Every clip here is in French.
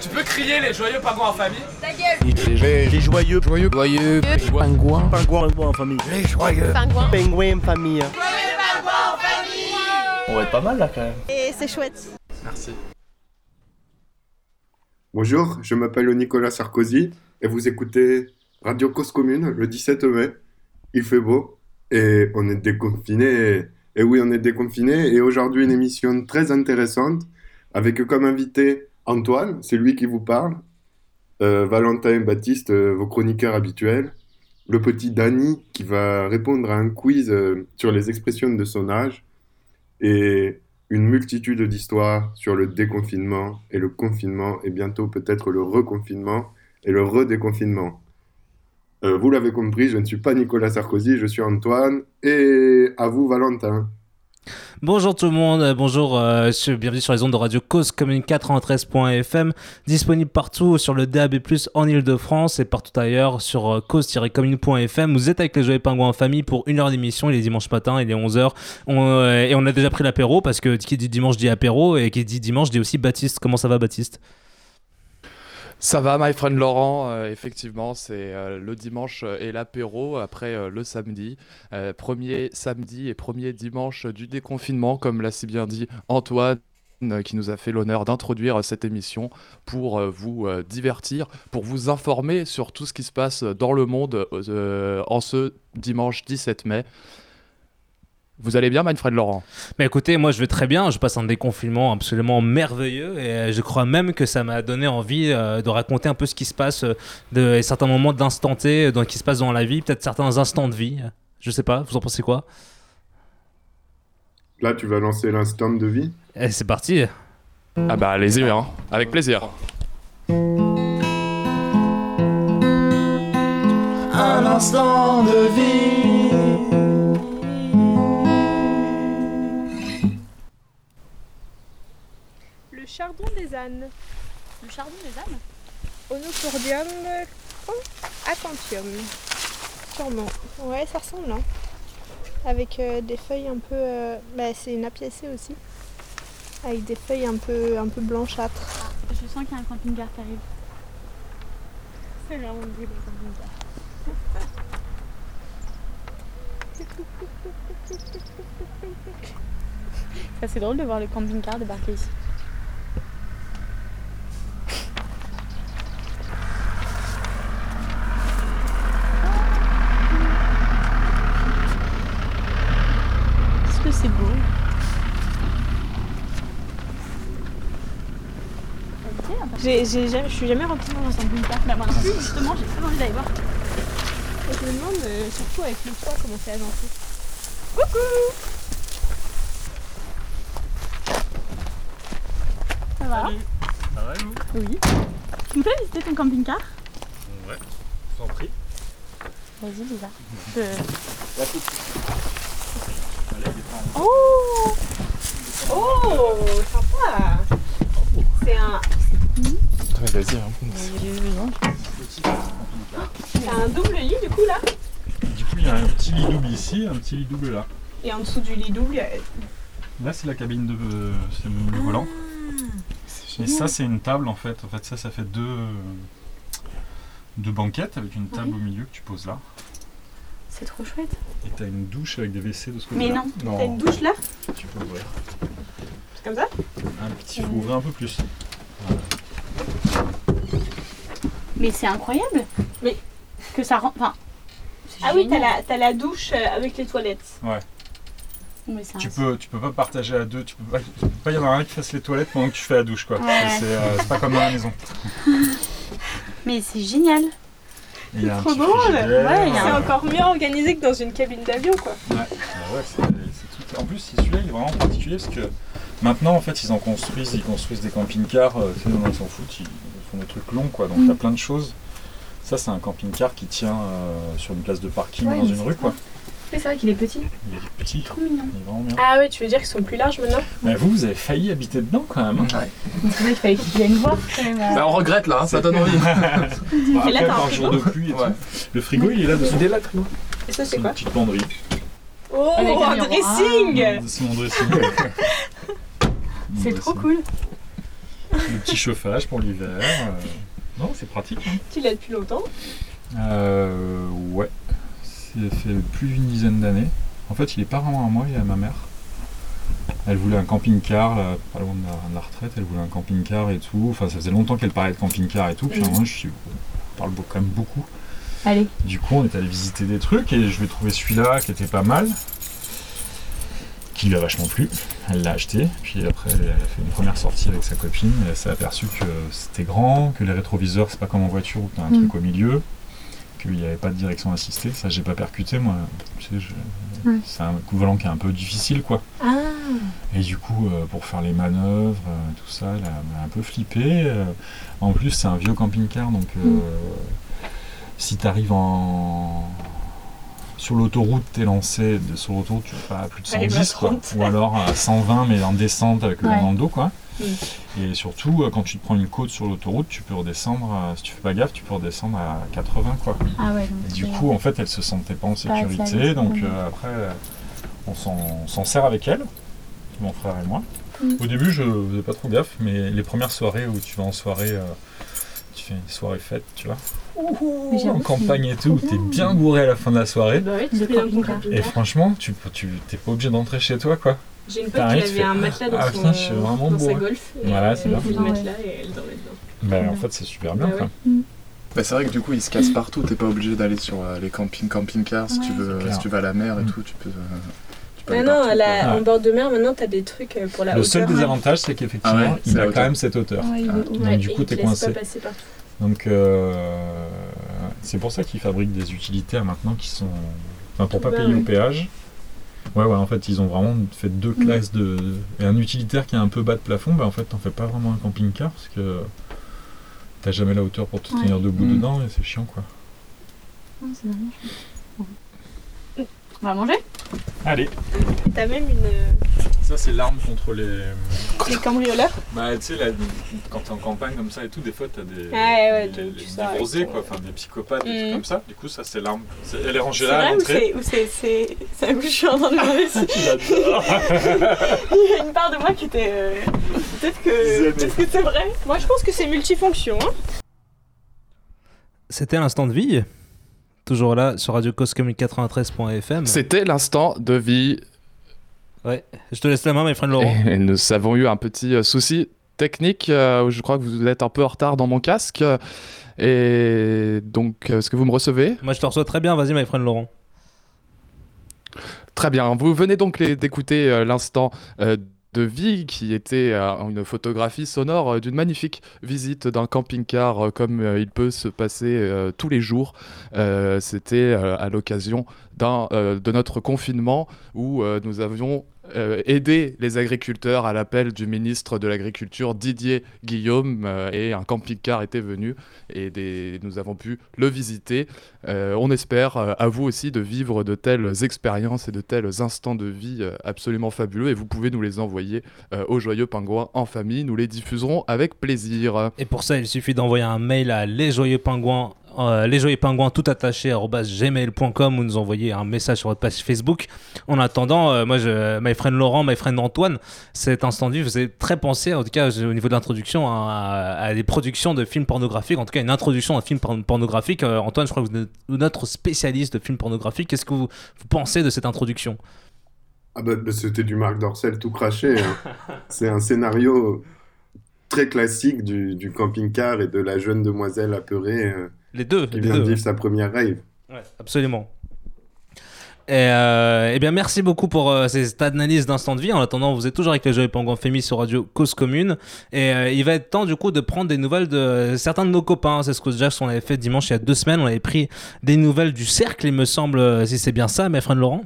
Tu peux crier les joyeux pingouins en famille Ta gueule Les, les joyeux, joyeux, Joyeux pingouins, pingouins, pingouins en famille. Les joyeux Pingouin pingouins en famille. On va être pas mal là quand même. Et c'est chouette. Merci. Bonjour, je m'appelle Nicolas Sarkozy et vous écoutez Radio Cause Commune le 17 mai. Il fait beau et on est déconfiné. Et oui, on est déconfiné et aujourd'hui une émission très intéressante avec comme invité Antoine, c'est lui qui vous parle, euh, Valentin Baptiste, euh, vos chroniqueurs habituels, le petit Danny qui va répondre à un quiz euh, sur les expressions de son âge et une multitude d'histoires sur le déconfinement et le confinement et bientôt peut-être le reconfinement et le redéconfinement. Euh, vous l'avez compris, je ne suis pas Nicolas Sarkozy, je suis Antoine et à vous Valentin. Bonjour tout le monde, euh, bonjour, euh, bienvenue sur les ondes de Radio Cause Commune 93.fm, disponible partout sur le DAB+, en Ile-de-France et partout ailleurs sur euh, cause-commune.fm. Vous êtes avec les Joyeux Pingouins en famille pour une heure d'émission, il est dimanche matin, il est 11h, on, euh, et on a déjà pris l'apéro parce que qui dit dimanche dit apéro et qui dit dimanche dit aussi Baptiste. Comment ça va Baptiste? Ça va, my friend Laurent. euh, effectivement, c'est euh, le dimanche euh, et l'apéro après le samedi. Premier samedi et premier dimanche du déconfinement, comme l'a si bien dit Antoine qui nous a fait l'honneur d'introduire cette émission pour vous divertir, pour vous informer sur tout ce qui se passe dans le monde en ce dimanche 17 mai. Vous allez bien, my friend Laurent? Bah écoutez, moi je vais très bien, je passe un déconfinement absolument merveilleux et je crois même que ça m'a donné envie euh, de raconter un peu ce qui se passe, euh, de et certains moments d'instant T euh, dans, qui se passe dans la vie, peut-être certains instants de vie. Je sais pas, vous en pensez quoi? Là, tu vas lancer l'instant de vie? Et c'est parti Ah bah allez-y, hein, avec plaisir. Un instant de vie. Chardon des ânes. Le chardon des ânes Onocordium acanthium. Sûrement. Ouais, ça ressemble, hein. Avec euh, des feuilles un peu... euh, Bah, c'est une apiacée aussi. Avec des feuilles un peu, un peu blanchâtres. Ah, Je sens qu'il y a un camping-car qui arrive. C'est vraiment le camping-car. Ça c'est drôle de voir le camping-car débarquer ici. Est-ce que c'est beau Ok, on va- J'ai, j'ai jamais, je suis jamais rentrée dans un camping-car. Bah, moi non plus, justement, j'ai très envie d'aller voir. Et je me demande, euh, surtout avec le toit, comment c'est agencé. Ça va Ça va vous? Oui. Tu me fais visiter ton camping-car? Ouais, sans prie. Vas-y, Lisa. Je- Oh Oh, sympa Vas-y, hein. c'est un double lit, du coup, là Du coup, il y a un petit lit double ici, un petit lit double là. Et en dessous du lit double, il y a- Là, c'est la cabine de. c'est le volant. Et ça, c'est une table en fait. En fait, ça, ça fait deux. deux banquettes avec une table au milieu que tu poses là. C'est trop chouette. Et t'as une douche avec des WC de ce Mais côté-là. non, t'as une douche là Tu peux ouvrir. C'est comme ça Un petit, faut ouvrir un peu plus. Mais c'est incroyable. Mais- Que ça rend. Enfin. Ah oui, t'as la, t'as la douche euh, avec les toilettes. Mais c'est un- Tu peux, tu peux pas partager à deux. Tu peux pas, tu peux pas y en avoir un qui fasse les toilettes pendant que tu fais la douche quoi. Ouais. C'est euh, c'est pas comme dans la maison. Mais c'est génial. Il y a un trop petit drôle. frigidaire, Ouais, il y a C'est encore mieux organisé que dans une cabine d'avion, quoi. Ouais, bah ouais, c'est c'est tout. En plus, celui-là, il est vraiment particulier parce que maintenant, en fait, ils en construisent, ils construisent des camping-cars. euh, tu sais, non, ils s'en foutent, ils font des trucs longs, quoi. Donc, il y a plein de choses. Ça, c'est un camping-car qui tient euh, sur une place de parking Ouais, dans une c'est rue, quoi. Mais c'est vrai qu'il est petit. Il est petit, Trop mignon. il est vraiment bien. Ah ouais, tu veux dire qu'ils sont plus larges maintenant? Mais vous, vous avez failli habiter dedans quand même. hein. C'est vrai qu'il fallait qu'il vienne voir quand même. Bah on regrette là, hein, ça donne envie. Bah, là, après, t'as un par frigo jour de pluie et Ouais. tout. Le frigo, il est là dessous. Il est là, le frigo. Et ça, C'est c'est une quoi? petite banderie. Oh, un un C'est mon dressing. C'est trop cool. Le petit chauffage pour l'hiver. euh. Non, c'est pratique. hein. Tu l'as depuis longtemps? Euh, ouais, ça fait plus d'une dizaine d'années. En fait, il est pas vraiment à moi, il est à ma mère. Elle voulait un camping-car, là, pas loin de la, de la retraite, elle voulait un camping-car et tout. Enfin, ça faisait longtemps qu'elle parlait de camping-car et tout. Puis Mhm. moment, je suis, on parle quand même beaucoup. Allez. Du coup, on est allé visiter des trucs et je ai trouvé celui-là qui était pas mal, qui lui a vachement plu. Elle l'a acheté, puis après, elle a fait une première sortie avec sa copine. Et elle s'est aperçue que c'était grand, que les rétroviseurs, c'est pas comme en voiture où tu as un Mm. truc au milieu, qu'il n'y avait pas de direction assistée. Ça, j'ai pas percuté, moi. Tu sais, je- c'est un coup volant qui est un peu difficile, quoi. Ah Et du coup, euh, pour faire les manœuvres, euh, tout ça, elle a, elle a un peu flippé. euh. en plus, c'est un vieux camping-car, donc Mm. si tu arrives en... sur l'autoroute, t'es lancé, de- sur l'autoroute, tu vas pas à plus de Arrive à 110, quoi. 30. Ou alors à 120, mais en descente avec le Ouais. vent dans le dos, quoi. Mm. Et surtout, euh, quand tu te prends une côte sur l'autoroute, tu peux redescendre, à- si tu fais pas gaffe, tu peux redescendre à 80, quoi. Ah ouais, donc Et du coup, en fait, elle se sentait pas en sécurité, donc euh, après, euh, on s'en on s'en sert avec elle, mon frère et moi. Mm. Au début, je faisais pas trop gaffe, mais les premières soirées où tu vas en soirée, euh, tu fais une soirée fête, tu vois, En campagne et tout, t'es bien. bourré à la fin de la soirée. Bah oui, tu. Et franchement, tu tu t'es pas obligé d'entrer chez toi, quoi. J'ai une pote qui tu avait un matelas dans, ah, son, putain, je suis vraiment dans sa golf. Et Voilà, c'est bien. pris le Ah ouais. matelas et elle dormait dedans. Bah, en fait, c'est super bien, Bah quoi. Bah, c'est vrai que du coup, ils se cassent partout. T'es pas obligé d'aller sur euh, les camping camping-cars si Ouais, tu veux. Si tu vas à la mer et Mm. tout, tu peux. euh, tu peux Mais aller non, partout, la- en bord de mer, maintenant, t'as des trucs euh, pour la Le hauteur. seul hein. désavantage, c'est qu'effectivement, Ah ouais, il a quand même cette hauteur. Ouais, Ah. Donc, Ouais, du coup, te laissent coincé. Donc euh, c'est pour ça qu'ils fabriquent des utilitaires maintenant qui sont. Enfin, pour pas Bah, payer au péage. Ouais, ouais, en fait, ils ont vraiment fait deux Mm. classes de. Et un utilitaire qui est un peu bas de plafond, bah en fait, t'en fais pas vraiment un camping-car parce que t'as jamais la hauteur pour te Ouais. tenir debout Mm. dedans et c'est chiant quoi. C'est vraiment. On va manger Allez, T'as même une. euh, ça c'est l'arme contre les. Les cambrioleurs Bah, tu sais, là, quand t'es en campagne comme ça et tout, des fois t'as des. Ouais, ouais, des, tu- des ton- quoi, enfin des psychopathes, des Mm. trucs comme ça. Du coup, ça c'est l'arme. Elle est rangée là à l'entrée. c'est. Ou c'est. où je suis en train de demander si. J'adore. Il y a une part de moi qui était. euh, Peut-être que. Peut-être que c'est vrai. Moi, je pense que c'est multifonction. Hein. C'était l'instant de vie. Toujours là sur Radio Coscomic 93.fm. C'était l'instant de vie. Ouais. Je te laisse la main, mes frères Laurent. Et nous avons eu un petit euh, souci technique. euh, où je crois que vous êtes un peu en retard dans mon casque. Et donc, euh, est-ce que vous me recevez? Moi, je te reçois très bien. Vas-y, my friend Laurent. Très bien. Vous venez donc d'écouter euh, l'instant euh, de vie qui était euh, une photographie sonore euh, d'une magnifique visite d'un camping-car euh, comme il peut se passer tous les jours. C'était à l'occasion de notre confinement où nous avions euh, aidé les agriculteurs à l'appel du ministre de l'Agriculture Didier Guillaume euh, et un camping-car était venu et nous avons pu le visiter. Euh, on espère à vous aussi de vivre de telles expériences et de tels instants de vie absolument fabuleux et vous pouvez nous les envoyer au Joyeux Pingouin en famille. Nous les diffuserons avec plaisir. Et pour ça, il suffit d'envoyer un mail à lesjoyeuxpingouins, euh, lesjoyeuxpingouins tout attaché gmail.com ou nous envoyer un message sur votre page Facebook. En attendant, euh, moi, je, my friend Laurent, my friend Antoine, cet vie faisait très penser, en tout cas au niveau de l'introduction, à, à des productions de films pornographiques, en tout cas une introduction à un film por- pornographique. Euh, Antoine, je crois que vous êtes notre spécialiste de films pornographiques. Qu'est-ce que vous, vous pensez de cette introduction? Ah bah, bah, c'était du Marc Dorcel tout craché. hein. C'est un scénario très classique du, du camping-car et de la jeune demoiselle apeurée euh, Les deux, qui les vient deux. de vivre sa première rave. Ouais, absolument. Et euh, eh bien, merci beaucoup pour euh, cette analyse d'instant de vie. En attendant, vous êtes toujours avec le Joyeux Pingouin Fémis sur Radio Cause Commune. Et euh, il va être temps, du coup, de prendre des nouvelles de certains de nos copains. C'est ce que déjà on avait fait dimanche il y a deux semaines. On avait pris des nouvelles du Cercle, il me semble, euh, si c'est bien ça, mes frères Laurent?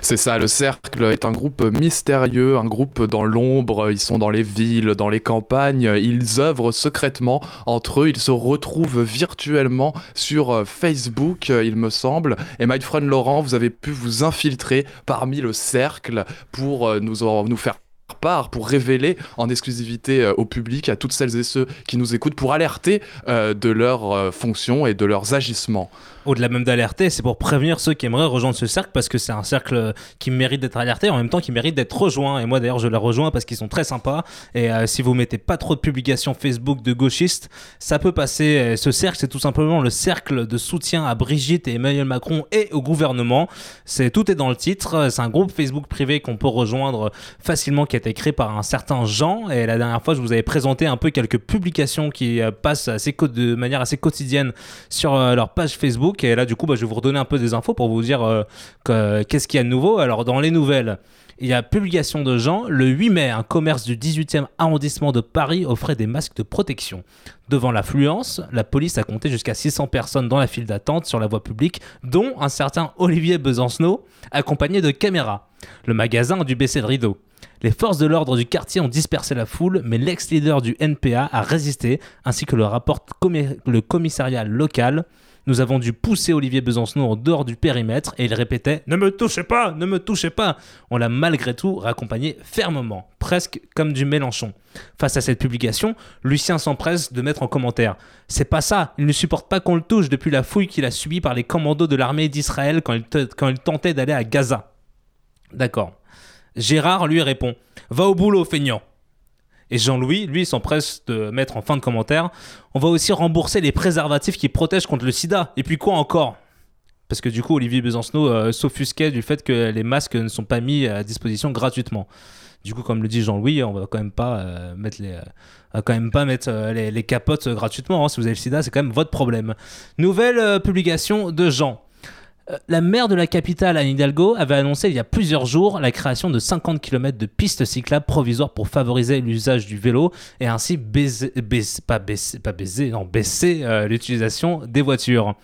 C'est ça, le Cercle est un groupe mystérieux, un groupe dans l'ombre, ils sont dans les villes, dans les campagnes, ils œuvrent secrètement entre eux, ils se retrouvent virtuellement sur euh, Facebook, euh, il me semble. Et my friend Laurent, vous avez pu vous infiltrer parmi le Cercle pour euh, nous, faire part pour révéler en exclusivité au public, à toutes celles et ceux qui nous écoutent, pour alerter de leurs fonctions et de leurs agissements. Au-delà même d'alerter, c'est pour prévenir ceux qui aimeraient rejoindre ce cercle parce que c'est un cercle qui mérite d'être alerté en même temps qui mérite d'être rejoint. Et moi d'ailleurs, je les rejoins parce qu'ils sont très sympas. Et euh, si vous mettez pas trop de publications Facebook de gauchistes, ça peut passer. Ce cercle, c'est tout simplement le cercle de soutien à Brigitte et Emmanuel Macron et au gouvernement. C'est tout est dans le titre. C'est un groupe Facebook privé qu'on peut rejoindre facilement qui a été créé par un certain Jean. Et la dernière fois, je vous avais présenté un peu quelques publications qui euh, passent de manière assez quotidienne sur euh, leur page Facebook. Et là, du coup, bah, je vais vous redonner un peu des infos pour vous dire euh, que- qu'est-ce qu'il y a de nouveau. Alors, dans les nouvelles, il y a publication de Jean. Le 8 mai, un commerce du 18e arrondissement de Paris offrait des masques de protection. Devant l'affluence, la police a compté jusqu'à 600 personnes dans la file d'attente sur la voie publique, dont un certain Olivier Besancenot, accompagné de caméras. Le magasin a dû baisser le rideau. Les forces de l'ordre du quartier ont dispersé la foule, mais l'ex-leader du NPA a résisté, ainsi que le rapporte le commissariat local. Nous avons dû pousser Olivier Besancenot en dehors du périmètre et il répétait Ne me touchez pas, ne me touchez pas On l'a malgré tout raccompagné fermement, presque comme du Mélenchon. Face à cette publication, Lucien s'empresse de mettre en commentaire C'est pas ça, il ne supporte pas qu'on le touche depuis la fouille qu'il a subie par les commandos de l'armée d'Israël quand quand il tentait d'aller à Gaza. D'accord. Gérard lui répond Va au boulot, feignant. Et Jean-Louis, lui, s'empresse de mettre en fin de commentaire On va aussi rembourser les préservatifs qui protègent contre le sida. Et puis quoi encore? Parce que du coup, Olivier Besancenot euh, s'offusquait du fait que les masques ne sont pas mis à disposition gratuitement. Du coup, comme le dit Jean-Louis, on va quand même pas euh, mettre les, euh, quand même pas mettre les, capotes gratuitement. hein. Si vous avez le sida, c'est quand même votre problème. Nouvelle publication de Jean. Euh, La maire de la capitale, Anne Hidalgo, avait annoncé il y a plusieurs jours la création de 50 km de pistes cyclables provisoires pour favoriser l'usage du vélo et ainsi baisser euh, l'utilisation des voitures.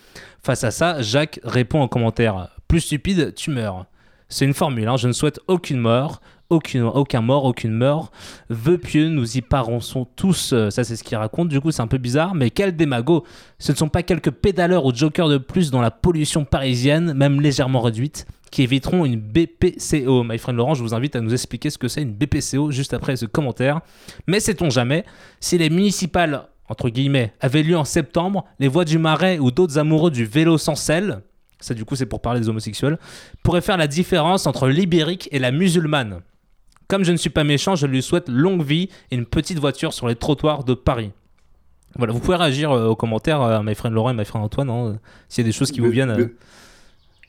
Face à ça, Jacques répond en commentaire Plus stupide, tu meurs. C'est une formule, hein, je ne souhaite aucune mort, aucun mort, aucune mort. Vœux pieux, nous y parançons tous. Euh, Ça, c'est ce qu'il raconte. Du coup, c'est un peu bizarre, mais quel démago Ce ne sont pas quelques pédaleurs ou jokers de plus dans la pollution parisienne, même légèrement réduite, qui éviteront une BPCO. My friend Laurent, je vous invite à nous expliquer ce que c'est une BPCO juste après ce commentaire. Mais sait-on jamais, si les municipales, entre guillemets, avaient lieu en septembre, les voies du Marais ou d'autres amoureux du vélo sans selle, ça du coup c'est pour parler des homosexuels, pourraient faire la différence entre l'ibérique et la musulmane. Comme je ne suis pas méchant, je lui souhaite longue vie et une petite voiture sur les trottoirs de Paris. Voilà, vous pouvez réagir euh, aux commentaires, euh, my friend Laurent et my friend Antoine, hein, euh, s'il y a des choses qui vous viennent. euh.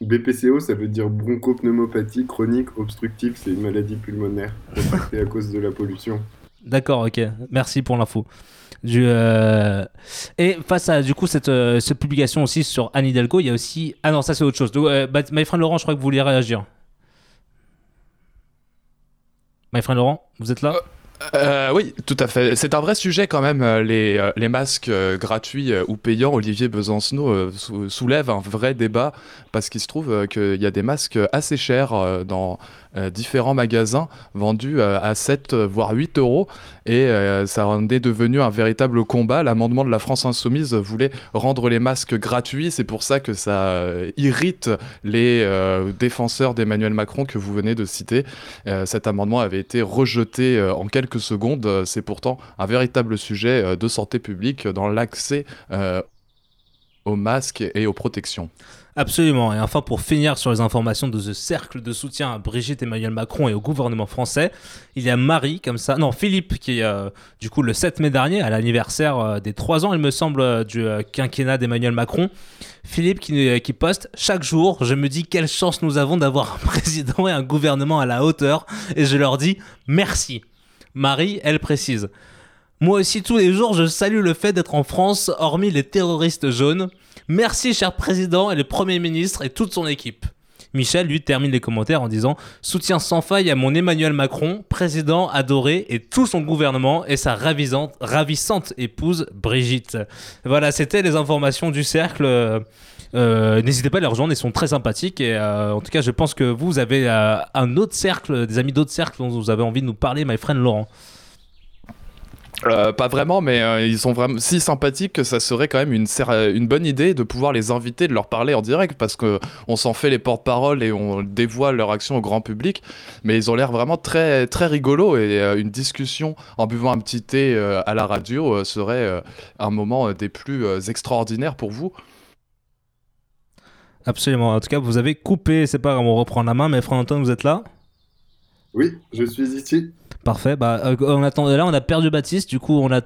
BPCO, ça veut dire bronchopneumopathie chronique obstructive. C'est une maladie pulmonaire contractée à cause de la pollution. D'accord, ok. Merci pour l'info. Euh, Et face à du coup cette, euh, cette publication aussi sur Anne Hidalgo, il y a aussi ah non ça c'est autre chose. Donc, bah, my friend Laurent, je crois que vous vouliez réagir. My friend Laurent, vous êtes là? Euh, oui, tout à fait. C'est un vrai sujet quand même, euh, les, euh, les masques gratuits ou payants. Olivier Besancenot sou- soulève un vrai débat parce qu'il se trouve qu'il y a des masques assez chers dans différents magasins vendus à 7 euh, voire 8 euros et ça en est devenu un véritable combat. L'amendement de la France Insoumise voulait rendre les masques gratuits. C'est pour ça que ça irrite les défenseurs d'Emmanuel Macron que vous venez de citer. Cet amendement avait été rejeté en quelques secondes. Euh, C'est pourtant un véritable sujet euh, de santé publique dans l'accès euh, aux masques et aux protections. Absolument. Et enfin, pour finir sur les informations de ce cercle de soutien à Brigitte Emmanuel Macron et au gouvernement français, il y a Marie, comme ça, non, Philippe, qui, euh, du coup, le 7 mai dernier, à l'anniversaire euh, des 3 ans, il me semble, euh, du euh, quinquennat d'Emmanuel Macron, Philippe euh, qui poste Chaque jour, je me dis quelle chance nous avons d'avoir un président et un gouvernement à la hauteur, et je leur dis merci. Marie, elle précise Moi aussi, tous les jours, je salue le fait d'être en France, hormis les terroristes jaunes. Merci, cher président et le premier ministre et toute son équipe. Michel, lui, termine les commentaires en disant Soutien sans faille à mon Emmanuel Macron, président adoré, et tout son gouvernement et sa ravissante épouse Brigitte. Voilà, c'était les informations du cercle. Euh, N'hésitez pas à les rejoindre, ils sont très sympathiques. Et euh, en tout cas, je pense que vous avez euh, un autre cercle, des amis d'autres cercles dont vous avez envie de nous parler, my friend Laurent. Pas vraiment, mais ils sont vraiment si sympathiques que ça serait quand même une, bonne idée de pouvoir les inviter, de leur parler en direct, parce que on s'en fait les porte-paroles et on dévoile leur action au grand public. Mais ils ont l'air vraiment très très rigolos et une discussion en buvant un petit thé à la radio serait un moment des plus extraordinaires pour vous. Absolument. En tout cas, vous avez coupé, c'est pas grave, on reprend la main, mais frère Antoine, vous êtes là? Oui, je suis ici. Parfait. Bah, euh, on attend... Là, on a perdu Baptiste, du coup, on a.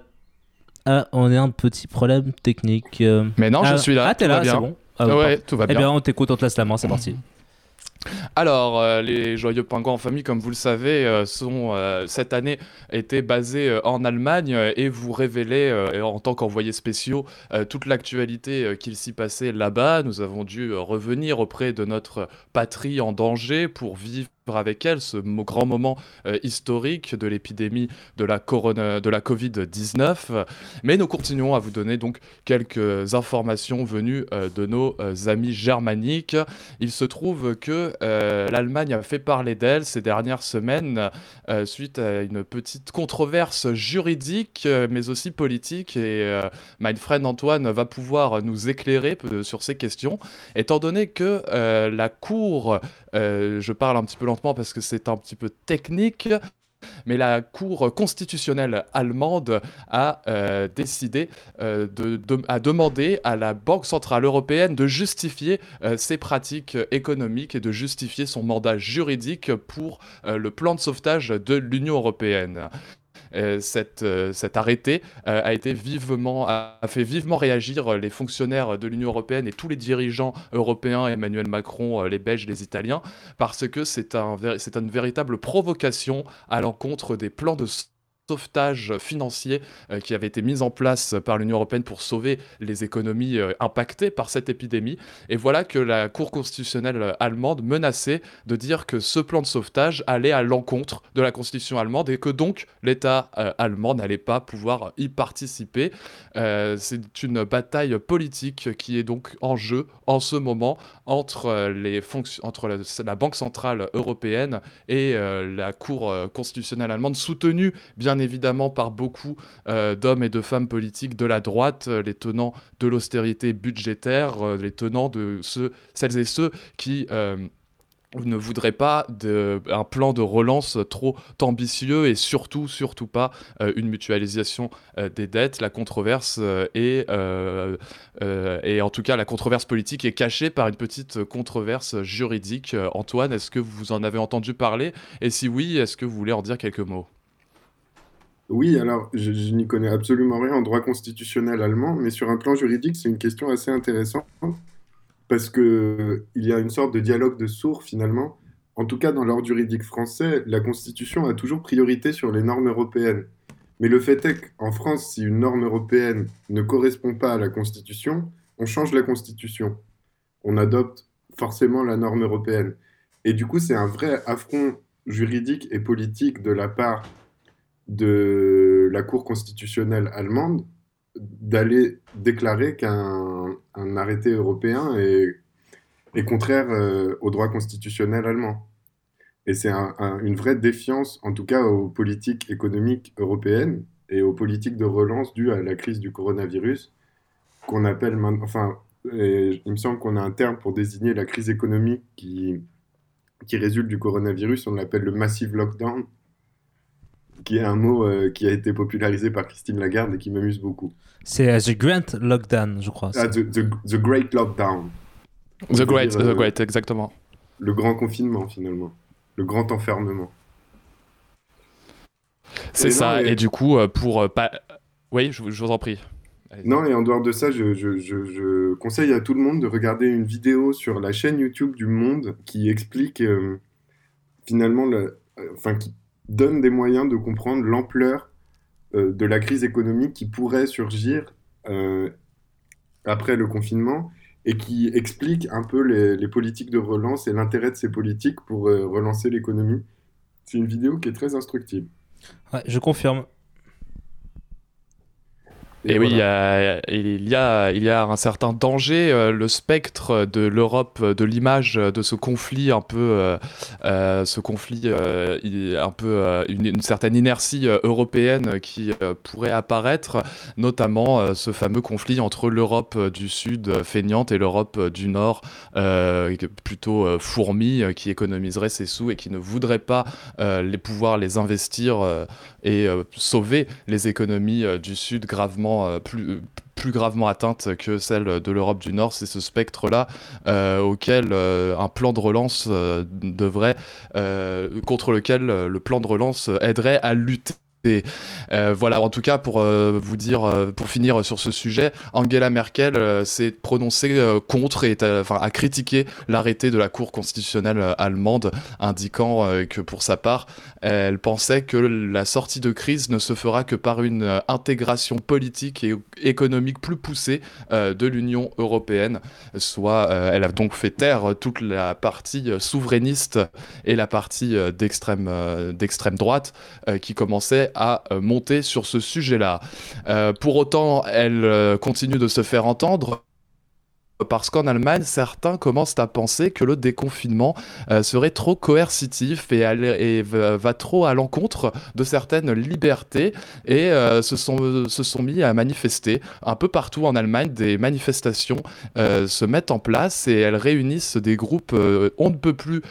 Ah, on a un petit problème technique. euh. Mais non, je Ah, suis là, Ah, t'es tout va là, c'est bien. bon. Ah, Ouais, parfait. tout va Eh bien. bien, on t'écoute, on te laisse la main, c'est parti. Alors, euh, les Joyeux Pingouins en famille, comme vous le savez, euh, sont euh, cette année étaient basés en Allemagne et vous révélez en tant qu'envoyés spéciaux toute l'actualité qu'il s'y passait là-bas. Nous avons dû revenir auprès de notre patrie en danger pour vivre avec elle ce grand moment euh, historique de l'épidémie de la corona, de la Covid-19. Mais nous continuons à vous donner donc quelques informations venues euh, de nos euh, amis germaniques. Il se trouve que l'Allemagne a fait parler d'elle ces dernières semaines suite à une petite controverse juridique mais aussi politique et my friend Antoine va pouvoir nous éclairer sur ces questions étant donné que la Cour, euh, je parle un petit peu lentement parce que c'est un petit peu technique, mais la Cour constitutionnelle allemande a euh, décidé euh, de, a demandé à la Banque centrale européenne de justifier ses pratiques économiques et de justifier son mandat juridique pour le plan de sauvetage de l'Union européenne. Euh, euh, cet arrêté euh, a été vivement a, fait vivement réagir les fonctionnaires de l'Union européenne et tous les dirigeants européens, Emmanuel Macron, les Belges, les Italiens, parce que c'est un, c'est une véritable provocation à l'encontre des plans de sauvetage financier euh, qui avait été mis en place par l'Union européenne pour sauver les économies euh, impactées par cette épidémie. Et voilà que la Cour constitutionnelle euh, allemande menaçait de dire que ce plan de sauvetage allait à l'encontre de la constitution allemande et que donc l'État allemand n'allait pas pouvoir y participer. C'est une bataille politique qui est donc en jeu en ce moment entre, les entre la, Banque centrale européenne et la Cour constitutionnelle allemande, soutenue bien évidemment par beaucoup euh, d'hommes et de femmes politiques de la droite, euh, les tenants de l'austérité budgétaire, euh, les tenants de ceux, celles et ceux qui ne voudraient pas un plan de relance trop ambitieux et surtout, surtout pas une mutualisation des dettes. La controverse est, et en tout cas la controverse politique est cachée par une petite controverse juridique. Antoine, est-ce que vous en avez entendu parler? Et si oui, est-ce que vous voulez en dire quelques mots? Oui, alors je, n'y connais absolument rien en droit constitutionnel allemand, mais sur un plan juridique, c'est une question assez intéressante parce que il y a une sorte de dialogue de sourds finalement. En tout cas, dans l'ordre juridique français, la Constitution a toujours priorité sur les normes européennes. Mais le fait est qu'en France, si une norme européenne ne correspond pas à la Constitution, on change la Constitution. On adopte forcément la norme européenne. Et du coup, c'est un vrai affront juridique et politique de la part de la Cour constitutionnelle allemande d'aller déclarer qu'un un arrêté européen est, est contraire euh, au droit constitutionnel allemand. Et c'est un- un- une vraie défiance, en tout cas aux politiques économiques européennes et aux politiques de relance dues à la crise du coronavirus, qu'on appelle maintenant, enfin, il me semble qu'on a un terme pour désigner la crise économique qui, qui résulte du coronavirus, on l'appelle le massive lockdown, qui est un mot euh, qui a été popularisé par Christine Lagarde et qui m'amuse beaucoup. C'est euh, The Grant Lockdown, je crois. Ah, the, the- the Great Lockdown. The Great, dire, The euh, Great, exactement. Le grand confinement, finalement. Le grand enfermement. C'est Et ça, non, et- et du coup, pour euh, pas... Oui, je, vous- je vous en prie. Non, et en dehors de ça, je, je- je- je conseille à tout le monde de regarder une vidéo sur la chaîne YouTube du Monde qui explique euh, finalement, le- euh, enfin, qui donne des moyens de comprendre l'ampleur euh, de la crise économique qui pourrait surgir euh, après le confinement et qui explique un peu les, politiques de relance et l'intérêt de ces politiques pour euh, relancer l'économie. C'est une vidéo qui est très instructive. Je confirme. Et, oui, il y, a, il, y a, il y a un certain danger. euh, le spectre de l'Europe, euh, de l'image de ce conflit un peu, euh, ce conflit, euh, un peu, une, une certaine inertie européenne qui pourrait apparaître, notamment ce fameux conflit entre l'Europe du Sud feignante et l'Europe du Nord euh, plutôt fourmi, qui économiserait ses sous et qui ne voudrait pas les pouvoir les investir et sauver les économies du Sud gravement euh, plus plus gravement atteintes que celles de l'Europe du Nord, c'est ce spectre-là euh, auquel euh, un plan de relance euh, devrait, euh, contre lequel euh, le plan de relance aiderait à lutter. Euh, voilà, en tout cas, pour euh, vous dire, euh, pour finir sur ce sujet, Angela Merkel euh, s'est prononcée euh, contre et euh, a critiqué l'arrêté de la Cour constitutionnelle euh, allemande, indiquant euh, que pour sa part, elle pensait que la sortie de crise ne se fera que par une euh, intégration politique et économique plus poussée euh, de l'Union européenne. Soit, euh, elle a donc fait taire toute la partie souverainiste et la partie d'extrême droite qui commençait à monter sur ce sujet-là. Pour autant, elle continue de se faire entendre. Parce qu'en Allemagne, certains commencent à penser que le déconfinement euh, serait trop coercitif et, va, trop à l'encontre de certaines libertés et euh, se, sont, mis à manifester. Un peu partout en Allemagne, des manifestations euh, se mettent en place et elles réunissent des groupes on ne peut plus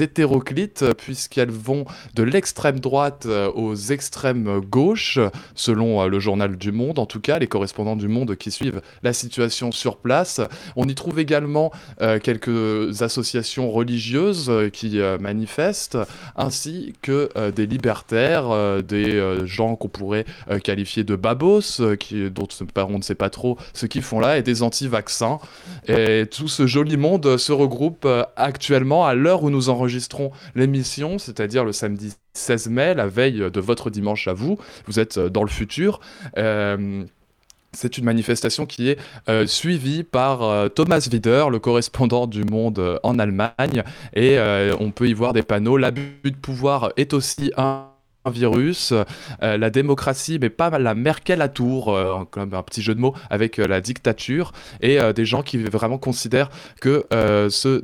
hétéroclites puisqu'elles vont de l'extrême droite aux extrêmes gauches, selon le journal du Monde, en tout cas les correspondants du Monde qui suivent la situation sur place. On y trouve également euh, quelques associations religieuses euh, qui euh, manifestent, ainsi que des libertaires, des gens qu'on pourrait qualifier de babos, qui, dont on ne sait pas trop ce qu'ils font là, et des anti-vaccins. Et tout ce joli monde se regroupe actuellement à l'heure où nous enregistrons l'émission, c'est-à-dire le samedi 16 mai, la veille de votre dimanche à vous. Vous êtes dans le futur. C'est une manifestation qui est euh, suivie par euh, Thomas Wider, le correspondant du Monde euh, en Allemagne, et on peut y voir des panneaux. L'abus de pouvoir est aussi un virus, la démocratie, mais pas la Merkel à tour, comme un petit jeu de mots avec la dictature, et des gens qui vraiment considèrent que ce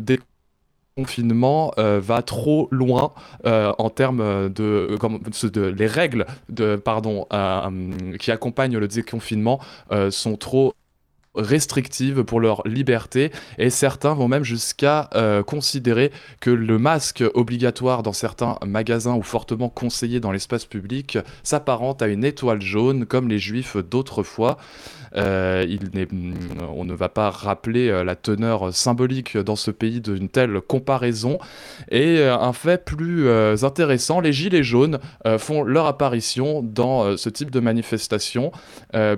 déconfinement euh, va trop loin euh, en termes de, euh, comme- ce- de les règles de pardon euh, qui accompagnent le déconfinement euh, sont trop restrictives pour leur liberté et certains vont même jusqu'à euh, considérer que le masque obligatoire dans certains magasins ou fortement conseillé dans l'espace public s'apparente à une étoile jaune comme les juifs d'autrefois. Euh, n'est- on ne va pas rappeler euh, la teneur symbolique dans ce pays d'une telle comparaison. Et euh, un fait plus intéressant, les gilets jaunes font leur apparition dans ce type de manifestation.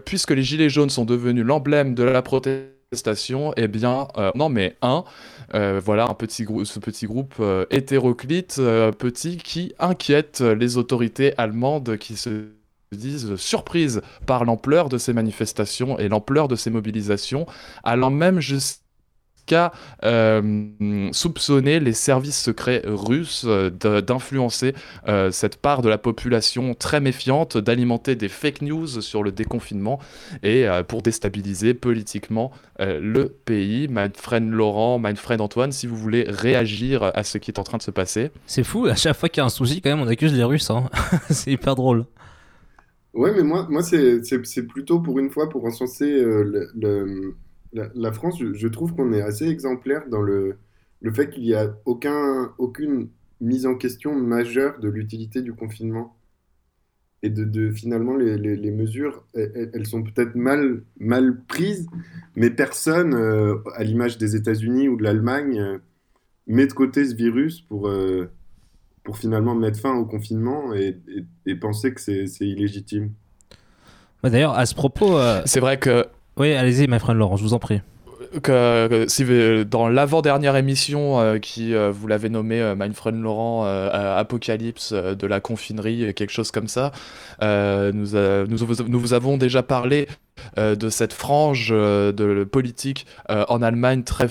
Puisque les gilets jaunes sont devenus l'emblème de la protestation, eh bien, non mais un, voilà un petit ce petit groupe hétéroclite, petit, qui inquiète les autorités allemandes qui se disent surprises par l'ampleur de ces manifestations et l'ampleur de ces mobilisations, allant même jusqu'à euh, soupçonner les services secrets russes euh, d'influencer euh, cette part de la population très méfiante, d'alimenter des fake news sur le déconfinement et euh, pour déstabiliser politiquement euh, le pays. Manfred Laurent, Manfred Antoine, si vous voulez réagir à ce qui est en train de se passer. C'est fou, à chaque fois qu'il y a un souci, quand même, on accuse les Russes. hein. c'est hyper drôle. Ouais, mais moi, moi c'est plutôt pour une fois pour encenser euh, la, France. Je, trouve qu'on est assez exemplaire dans le, le fait qu'il n'y a aucun, aucune mise en question majeure de l'utilité du confinement. Et de, finalement, les, les- mesures, elles, sont peut-être mal, mal prises, mais personne, euh, à l'image des États-Unis ou de l'Allemagne, euh, met de côté ce virus pour, pour finalement mettre fin au confinement et, et- et penser que c'est illégitime. Bah, D'ailleurs, à ce propos. euh, C'est vrai que Oui, allez-y, my friend Laurent, je vous en prie. que, que si vous- dans l'avant-dernière émission euh, qui euh, vous l'avez nommé euh, Mindfriend Laurent euh, euh, Apocalypse euh, de la confinerie quelque chose comme ça euh, nous, a- nous, vous- nous vous avons déjà parlé euh, de cette frange euh, de politique euh, en Allemagne très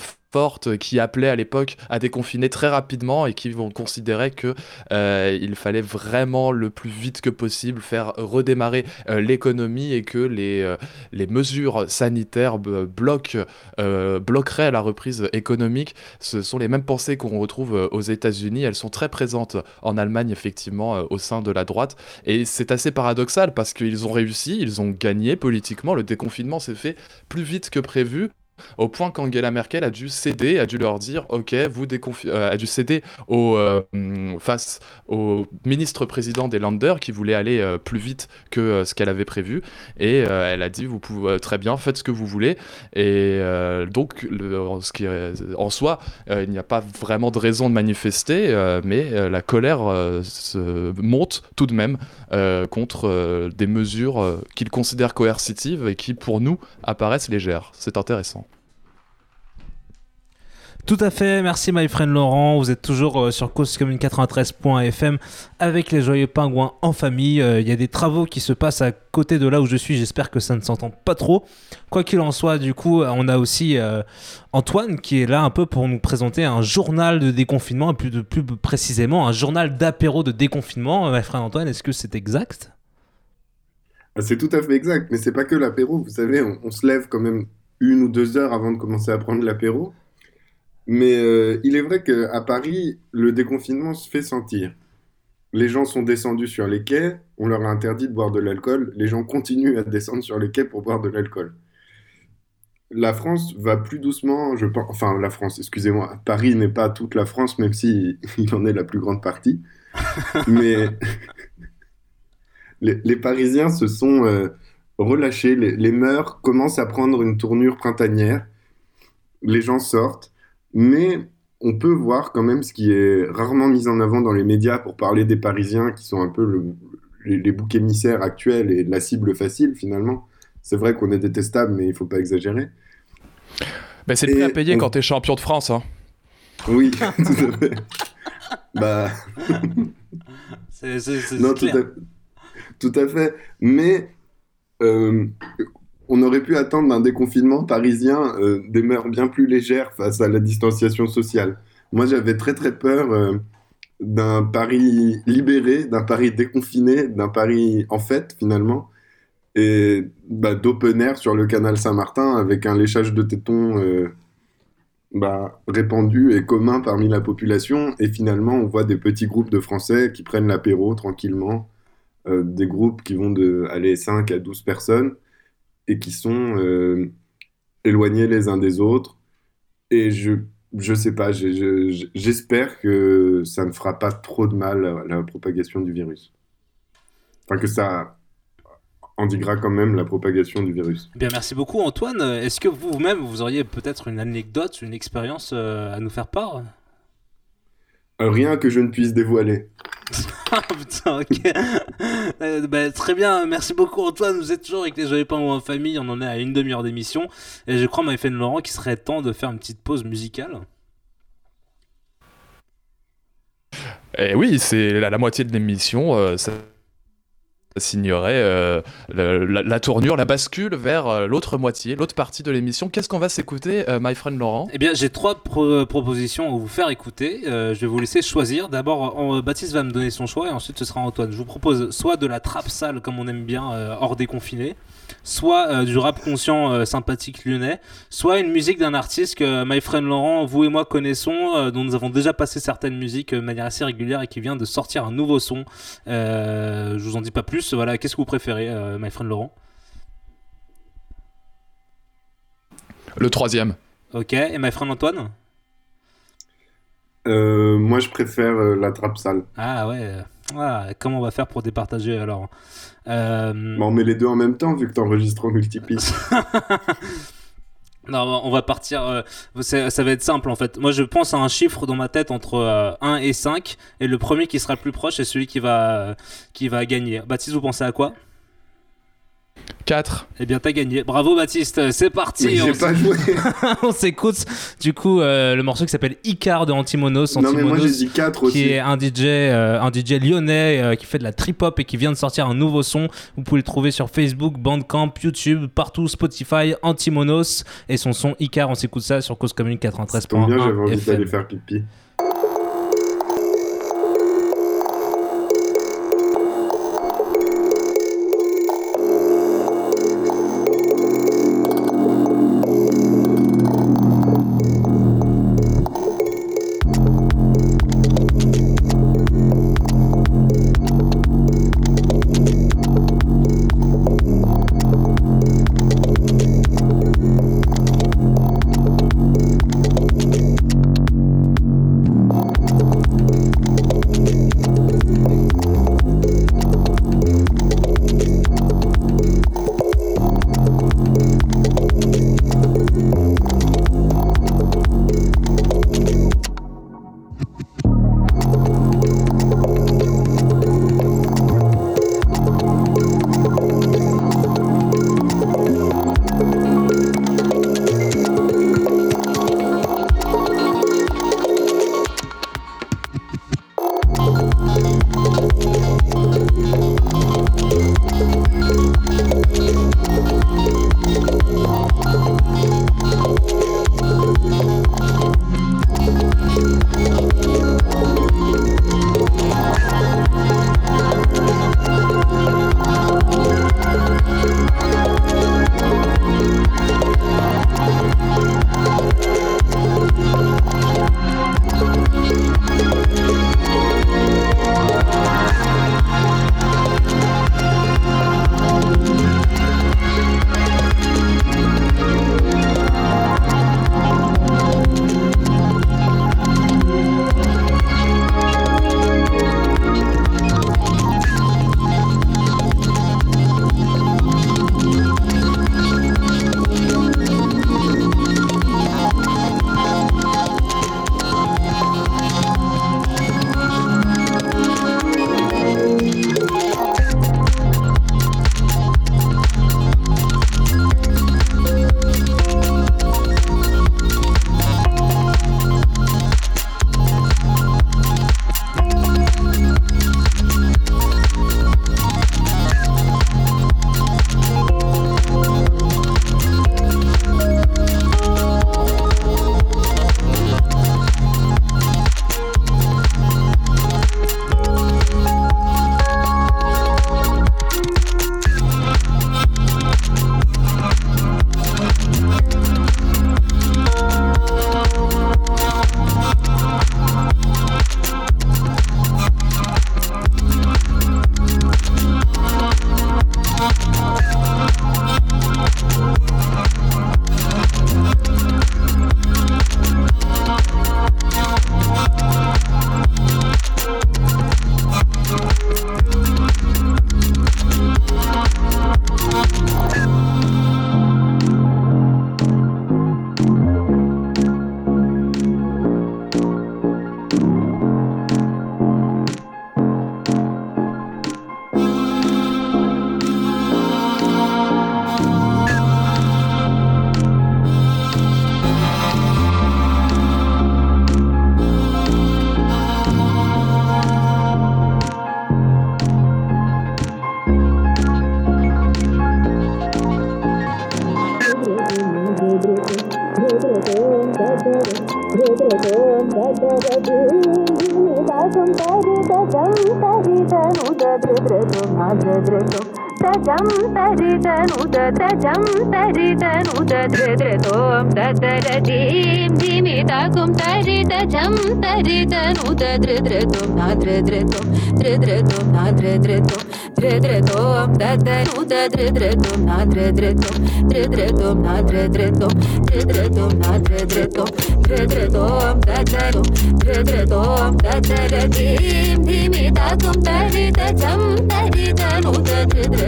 qui appelait à l'époque à déconfiner très rapidement et qui vont considérer que euh, il fallait vraiment le plus vite que possible faire redémarrer euh, l'économie et que les, euh, les mesures sanitaires bloquent, bloqueraient la reprise économique. Ce sont les mêmes pensées qu'on retrouve aux États-Unis. Elles sont très présentes en Allemagne, effectivement, au sein de la droite. Et c'est assez paradoxal parce qu'ils ont réussi, ils ont gagné politiquement. Le déconfinement s'est fait plus vite que prévu. Au point qu'Angela Merkel a dû céder, a dû leur dire Ok, vous déconfi- euh, a dû céder au, euh, face au ministre-président des Länder qui voulait aller euh, plus vite que ce qu'elle avait prévu. Et elle a dit Vous pouvez très bien, faites ce que vous voulez. Et donc, en, soi, il n'y a pas vraiment de raison de manifester, mais la colère se monte tout de même contre des mesures qu'ils considèrent coercitives et qui, pour nous, apparaissent légères. C'est intéressant. Tout à fait, merci my friend Laurent. Vous êtes toujours euh, sur causecommune93.fm avec les joyeux pingouins en famille. Euh, Il y a des travaux qui se passent à côté de là où je suis. J'espère que ça ne s'entend pas trop. Quoi qu'il en soit, du coup, on a aussi euh, Antoine qui est là un peu pour nous présenter un journal de déconfinement, et plus, précisément un journal d'apéro de déconfinement. Euh, My friend Antoine, est-ce que c'est exact? Ah, C'est tout à fait exact, mais c'est pas que l'apéro. Vous savez, on se lève quand même une ou deux heures avant de commencer à prendre l'apéro. Mais euh, il est vrai qu'à Paris, le déconfinement se fait sentir. Les gens sont descendus sur les quais, on leur a interdit de boire de l'alcool. Les gens continuent à descendre sur les quais pour boire de l'alcool. La France va plus doucement, je pense. Enfin, la France, excusez-moi. Paris n'est pas toute la France, même si il en est la plus grande partie. Mais les, les Parisiens se sont euh, relâchés, les, les mœurs commencent à prendre une tournure printanière, les gens sortent, mais on peut voir quand même ce qui est rarement mis en avant dans les médias pour parler des Parisiens qui sont un peu le- les, les boucs émissaires actuels et la cible facile finalement. C'est vrai qu'on est détestable, mais il faut pas exagérer. Mais c'est le prix à payer on- quand t'es champion de France. Hein. Oui, tout à fait. Bah. C'est c'est- c'est Non, tout clair. à, tout à fait. Mais euh, on aurait pu attendre d'un déconfinement parisien euh, des mœurs bien plus légères face à la distanciation sociale. Moi, j'avais très très peur euh, d'un Paris libéré, d'un Paris déconfiné, d'un Paris en fête finalement, et bah, d'open air sur le canal Saint-Martin avec un léchage de tétons euh, bah, répandu et commun parmi la population. Et finalement, on voit des petits groupes de Français qui prennent l'apéro tranquillement, des groupes qui vont de aller 5 à 12 personnes et qui sont euh, éloignés les uns des autres. Et je je sais pas, je- j'espère que ça ne fera pas trop de mal à la propagation du virus. Enfin, que ça endiguera quand même la propagation du virus. Bien, merci beaucoup Antoine. Est-ce que vous-même, vous auriez peut-être une anecdote, une expérience euh, à nous faire part? Euh, Rien que je ne puisse dévoiler. Ah putain, ok. Euh, bah, très bien, merci beaucoup Antoine. Vous êtes toujours avec les Joyeux Pingouins en famille. On en est à une demi-heure d'émission. Et je crois, Maïfen Laurent, qu'il serait temps de faire une petite pause musicale. Et oui, c'est la, moitié de l'émission. euh, signerait euh, la, tournure, la bascule vers euh, l'autre moitié, l'autre partie de l'émission. Qu'est-ce qu'on va s'écouter, euh, my friend Laurent? Eh bien, j'ai trois pro- propositions à vous faire écouter. Je vais vous laisser choisir. D'abord, Baptiste va me donner son choix et ensuite ce sera Antoine. Je vous propose soit de la trappe sale comme on aime bien hors déconfiné, soit du rap conscient sympathique lyonnais, soit une musique d'un artiste que My Friend Laurent, vous et moi connaissons, dont nous avons déjà passé certaines musiques de manière assez régulière et qui vient de sortir un nouveau son. Je vous en dis pas plus. Voilà, qu'est-ce que vous préférez, euh, My Friend Laurent? Le troisième. Ok, et My Friend Antoine? Euh, moi, je préfère euh, la trappe sale. Ah ouais. Ah, comment on va faire pour départager alors? Euh, Bah, on met les deux en même temps vu que t'enregistres en multipiste. Non, on va partir. euh, ça va être simple en fait. Moi, je pense à un chiffre dans ma tête entre euh, 1 et 5. Et le premier qui sera le plus proche est celui qui va, qui va gagner. Baptiste, vous pensez à quoi? 4. Eh bien, t'as gagné. Bravo, Baptiste. C'est parti. On pas joué. on s'écoute du coup euh, le morceau qui s'appelle Icar de Antimonos. Non, mais moi Antimonos, j'ai dit 4 aussi. qui est un DJ, euh, un DJ lyonnais euh, qui fait de la trip hop et qui vient de sortir un nouveau son. Vous pouvez le trouver sur Facebook, Bandcamp, YouTube, partout, Spotify, Antimonos et son son Icar. On s'écoute ça sur Cause Commune Tombe bien, j'avais 93.1 envie FM. d'aller faire pipi. ृतोदृतनुदृतृतु तजं तरितनुदतजं तरितनुदधृतों ततरतीं जिमिताकुं तरितजं तरितनुदधृधृतुं नाधृधृतुं धृधृतुं नाधृधृतुं धृधृतों ततनुदधृधृतुं नाधृधृतुं धृधृतुं नाधृधृतुं धृधृतुं नाधृधृतुं धृधृतों ततनु धृधृतों ततरतीं धिमिताकुं तरितजं तरितनुदधृधृ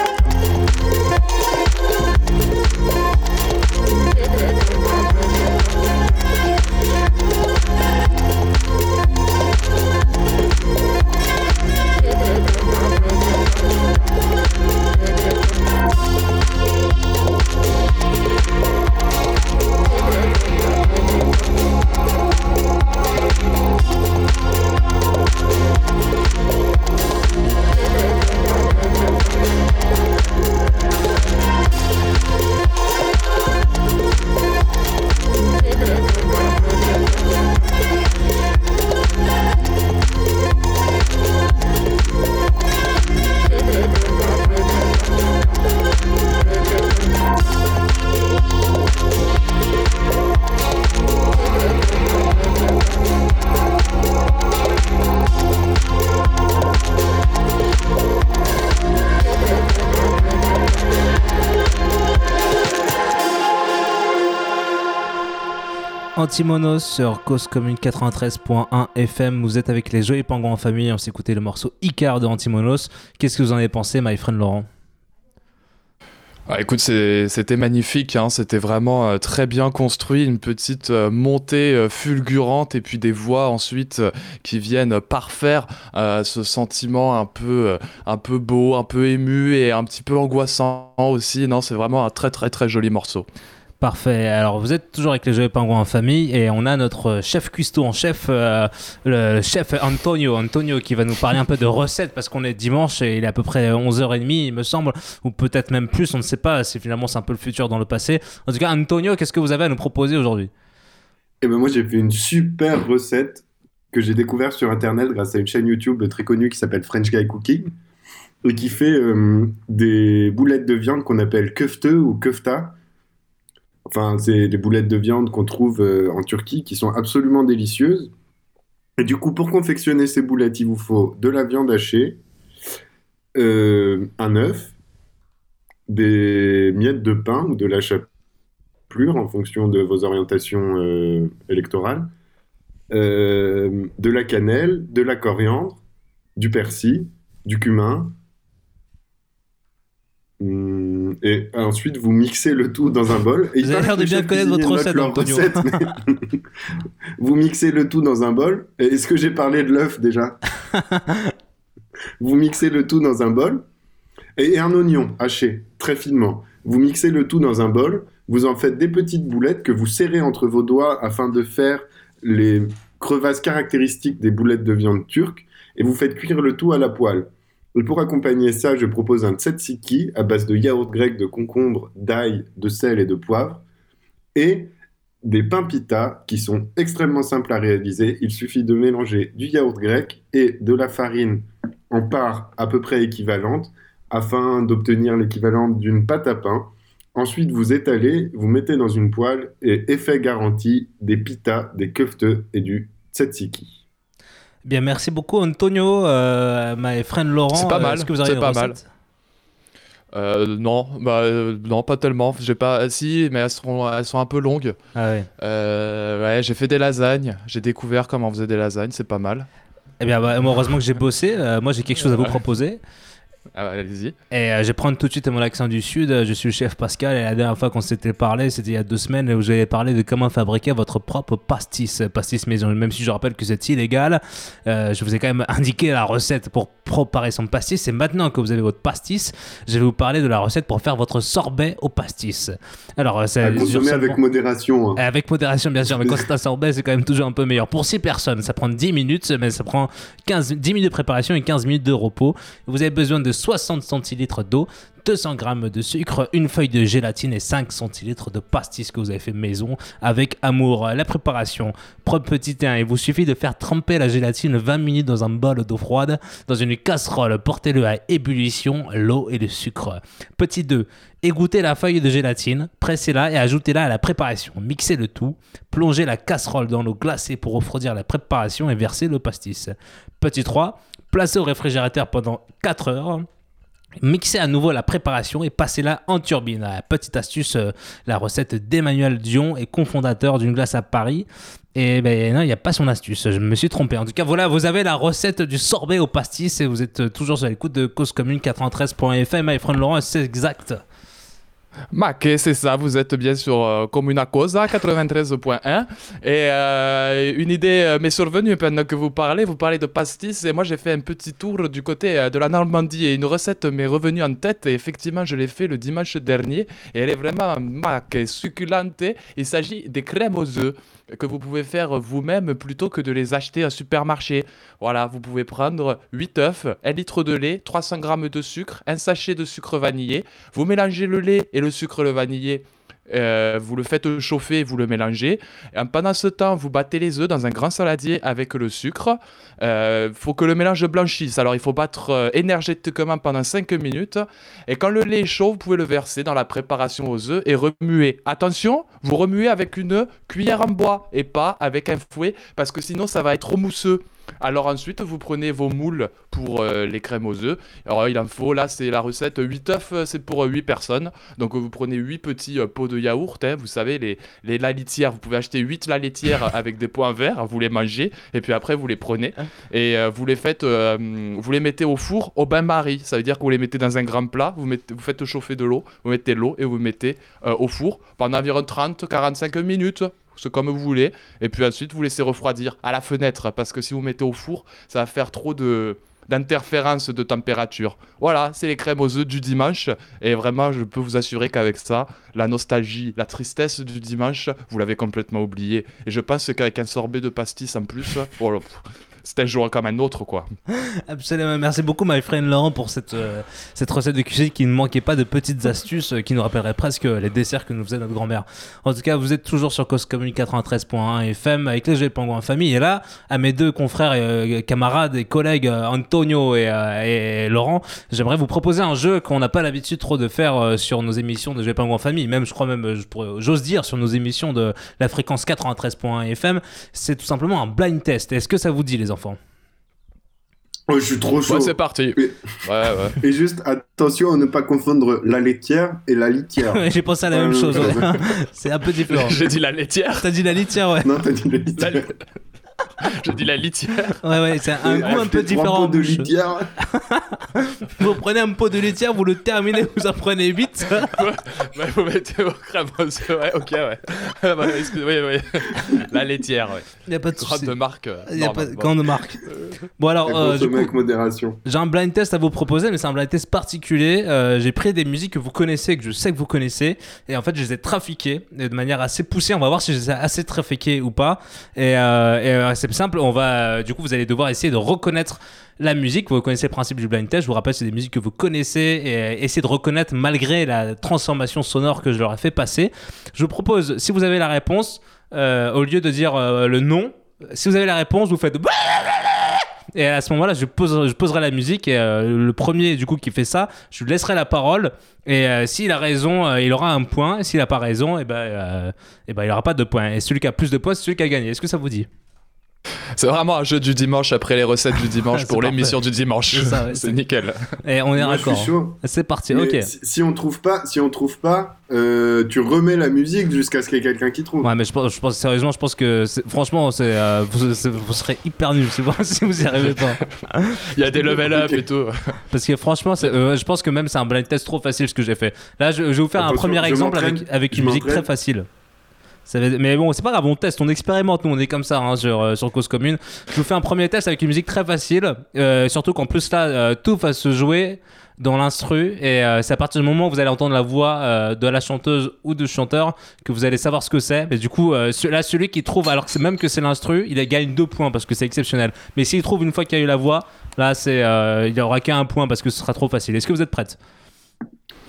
Antimonos sur Cause Commune 93.1 FM. Vous êtes avec les Joyeux Pingouins en famille. On s'est écouté le morceau Icar de Antimonos. Qu'est-ce que vous en avez pensé, my friend Laurent? Ah, écoute, c'était magnifique, hein, c'était vraiment euh, très bien construit, une petite euh, montée euh, fulgurante et puis des voix ensuite qui viennent parfaire ce sentiment un peu, un peu beau, un peu ému et un petit peu angoissant aussi. Non, c'est vraiment un très très très joli morceau. Parfait. Alors, vous êtes toujours avec les Joyeux Pingouins en famille et on a notre chef cuistot en chef, euh, le chef Antonio. Antonio qui va nous parler un peu de recettes parce qu'on est dimanche et il est à peu près 11h30, il me semble, ou peut-être même plus, on ne sait pas. C'est finalement c'est un peu le futur dans le passé. En tout cas, Antonio, qu'est-ce que vous avez à nous proposer aujourd'hui? Et ben moi j'ai fait une super recette que j'ai découvert sur internet grâce à une chaîne YouTube très connue qui s'appelle French Guy Cooking et qui fait euh, des boulettes de viande qu'on appelle köfte ou köfta. Enfin, c'est des boulettes de viande qu'on trouve euh, en Turquie qui sont absolument délicieuses. Et du coup, pour confectionner ces boulettes, il vous faut de la viande hachée, euh, un œuf, des miettes de pain ou de la chapelure en fonction de vos orientations euh, électorales, de la cannelle, de la coriandre, du persil, du cumin. Hum, Et ensuite, vous mixez le tout dans un bol. Et Vous avez l'air de bien connaître votre recette, leur Antonio. recette, mais- vous mixez le tout dans un bol. Est-ce que j'ai parlé de l'œuf déjà Vous mixez le tout dans un bol. Et un oignon haché très finement. Vous mixez le tout dans un bol. Vous en faites des petites boulettes que vous serrez entre vos doigts afin de faire les crevasses caractéristiques des boulettes de viande turque. Et vous faites cuire le tout à la poêle. Pour accompagner ça, je propose un tzatziki à base de yaourt grec, de concombre, d'ail, de sel et de poivre. Et des pains pita qui sont extrêmement simples à réaliser. Il suffit de mélanger du yaourt grec et de la farine en part à peu près équivalente afin d'obtenir l'équivalent d'une pâte à pain. Ensuite, vous étalez, vous mettez dans une poêle et effet garanti des pitas, des köfte et du tzatziki. Bien, merci beaucoup Antonio, euh, my friend Laurent. C'est pas Euh, mal, Est-ce que vous avez c'est une pas recette Euh, non, bah euh, non, pas tellement. J'ai pas, si, mais elles sont, elles sont un peu longues. Ah ouais. Euh, ouais, j'ai fait des lasagnes. J'ai découvert comment on faisait des lasagnes. C'est pas mal. Eh bien, bah, heureusement que j'ai bossé. Euh, moi, j'ai quelque chose à vous proposer. Ah, allez-y. Et euh, je vais prendre tout de suite mon accent du Sud. Je suis le chef Pascal. Et la dernière fois qu'on s'était parlé, c'était il y a deux semaines, où j'avais parlé de comment fabriquer votre propre pastis, pastis maison. Même si je rappelle que c'est illégal, euh, je vous ai quand même indiqué la recette pour préparer son pastis. Et maintenant que vous avez votre pastis, je vais vous parler de la recette pour faire votre sorbet au pastis. Alors, euh, c'est À consommer avec modération. hein. avec modération, bien sûr, mais quand c'est un sorbet, c'est quand même toujours un peu meilleur. Pour 6 personnes, ça prend 10 minutes, mais ça prend 15, 10 minutes de préparation et 15 minutes de repos. Vous avez besoin de 60 centilitres d'eau, 200 grammes de sucre, une feuille de gélatine et 5 centilitres de pastis que vous avez fait maison avec amour. La préparation, propre petit 1, il vous suffit de faire tremper la gélatine 20 minutes dans un bol d'eau froide, dans une casserole, portez-le à ébullition, l'eau et le sucre. Petit 2, égouttez la feuille de gélatine, pressez-la et ajoutez-la à la préparation. Mixez le tout, plongez la casserole dans l'eau glacée pour refroidir la préparation et versez le pastis. Petit 3, placez au réfrigérateur pendant 4 heures. Mixez à nouveau la préparation et passez-la en turbine. La petite astuce, euh, la recette d'Emmanuel Dion est cofondateur d'une glace à Paris. Et ben non, il n'y a pas son astuce, je me suis trompé. En tout cas, voilà, vous avez la recette du sorbet au pastis et vous êtes toujours sur l'écoute de Cause Commune 93.fm. My friend Laurent, c'est exact. Mac, c'est ça, vous êtes bien sur euh, Comuna Cosa 93.1. Et euh, une idée euh, m'est survenue pendant que vous parlez, vous parlez de pastis, et moi j'ai fait un petit tour du côté euh, de la Normandie, et une recette m'est revenue en tête, et effectivement je l'ai fait le dimanche dernier, et elle est vraiment mac, succulente. Il s'agit des crèmes aux œufs que vous pouvez faire vous-même plutôt que de les acheter au supermarché. Voilà, vous pouvez prendre 8 œufs, 1 litre de lait, 300 g de sucre, un sachet de sucre vanillé. Vous mélangez le lait et le sucre le vanillé. Euh, vous le faites chauffer, vous le mélangez. Pendant ce temps, vous battez les œufs dans un grand saladier avec le sucre. Il faut que le mélange blanchisse. Alors, il faut battre euh, énergétiquement pendant 5 minutes. Et quand le lait est chaud, vous pouvez le verser dans la préparation aux œufs et remuer. Attention, vous remuez avec une cuillère en bois et pas avec un fouet parce que sinon, ça va être trop mousseux. Alors ensuite, vous prenez vos moules pour euh, les crèmes aux œufs. Alors il en faut, là c'est la recette 8 œufs, euh, c'est pour 8 personnes. Donc euh, vous prenez 8 petits euh, pots de yaourt, hein, vous savez, les, les la laitières. Vous pouvez acheter 8 la laitière avec des pots en verre, vous les mangez, et puis après vous les prenez. Et euh, vous les faites, euh, vous les mettez au four au bain-marie. Ça veut dire que vous les mettez dans un grand plat, vous, mettez, vous faites chauffer de l'eau, vous mettez l'eau et vous mettez euh, au four pendant environ 30-45 minutes c'est comme vous voulez. Et puis ensuite, vous laissez refroidir à la fenêtre, parce que si vous mettez au four, ça va faire trop de d'interférence de température. Voilà, c'est les crèmes aux œufs du dimanche. Et vraiment, je peux vous assurer qu'avec ça, la nostalgie, la tristesse du dimanche, vous l'avez complètement oublié. Et je pense qu'avec un sorbet de pastis en plus, oh un jour comme un autre, quoi. Absolument. Merci beaucoup, my friend Laurent, pour cette, euh, cette recette de cuisine qui ne manquait pas de petites astuces euh, qui nous rappelleraient presque les desserts que nous faisait notre grand-mère. En tout cas, vous êtes toujours sur Cause Commune 93.1 FM avec les Jeux Pingouins en famille. Et là, à mes deux confrères et euh, camarades et collègues euh, Antonio et, euh, Laurent, j'aimerais vous proposer un jeu qu'on n'a pas l'habitude trop de faire euh, sur nos émissions de Jeux Pingouins en famille. Même, je crois même, euh, j'ose dire, sur nos émissions de la fréquence 93.1 FM. C'est tout simplement un blind test. Est-ce que ça vous dit, les enfants Oh, je suis trop chaud. Ouais, c'est parti. Et, Ouais, ouais. et juste, attention à ne pas confondre la laitière et la litière. J'ai pensé à la même Euh, chose. ouais. C'est un peu différent. J'ai dit la laitière. T'as dit la litière, ouais. Non, t'as dit la litière. La- J'ai dit la litière. Ouais, ouais, c'est un goût un peu différent. en de litière. Vous prenez un pot de laitière, vous le terminez, vous en prenez 8. Ouais, vous mettez vos œufs. Ouais, ok, ouais. Ah bah, excuse- oui, oui. La laitière, ouais. Il n'y a pas de souci. marque. euh, Il y a pas normale. grande marque. Bon, alors, euh, du consommer coup, avec modération. j'ai un blind test à vous proposer, mais c'est un blind test particulier. Euh, j'ai pris des musiques que vous connaissez, que je sais que vous connaissez, et en fait, je les ai trafiquées de manière assez poussée. On va voir si je les ai assez trafiquées ou pas. Et, euh, et, euh, simple, on va, euh, du coup, vous allez devoir essayer de reconnaître la musique. Vous connaissez le principe du blind test. Je vous rappelle, c'est des musiques que vous connaissez et euh, essayez de reconnaître malgré la transformation sonore que je leur ai fait passer. Je vous propose, si vous avez la réponse, euh, au lieu de dire le nom, si vous avez la réponse, vous faites et à ce moment-là, je, pose, je poserai la musique et le premier du coup qui fait ça, je lui laisserai la parole. Et s'il a raison, il aura un point. Et s'il n'a pas raison, et ben, euh, eh ben, il n'aura pas de points. Et celui qui a plus de points, c'est celui qui a gagné. Est-ce que ça vous dit? C'est vraiment un jeu du dimanche après les recettes du dimanche pour l'émission du dimanche. C'est ça, ouais, c'est c'est- nickel. Et on est raccord. chaud. C'est parti. Mais Ok. si, si on trouve pas, si on trouve pas, euh, tu remets la musique jusqu'à ce qu'il y ait quelqu'un qui trouve. Ouais, mais je pense, je pense sérieusement, je pense que c'est- franchement, c'est, euh, vous, c'est- vous serez hyper nul si vous, si vous y arrivez pas. Il y a des level up et tout. Parce que franchement, c'est- euh, je pense que même c'est un blind test trop facile ce que j'ai fait. Là, je, je vais vous faire un premier exemple avec, une musique très facile. Mais bon, c'est pas grave, on teste, on expérimente, nous on est comme ça hein, sur, euh, sur Cause Commune. Je vous fais un premier test avec une musique très facile, euh, surtout qu'en plus là, euh, tout va se jouer dans l'instru et c'est à partir du moment où vous allez entendre la voix de la chanteuse ou du chanteur que vous allez savoir ce que c'est. Mais du coup, là, celui qui trouve, alors que c'est même que c'est l'instru, il gagne deux points parce que c'est exceptionnel. Mais s'il trouve une fois qu'il y a eu la voix, là, c'est, il n'y aura qu'un point parce que ce sera trop facile. Est-ce que vous êtes prête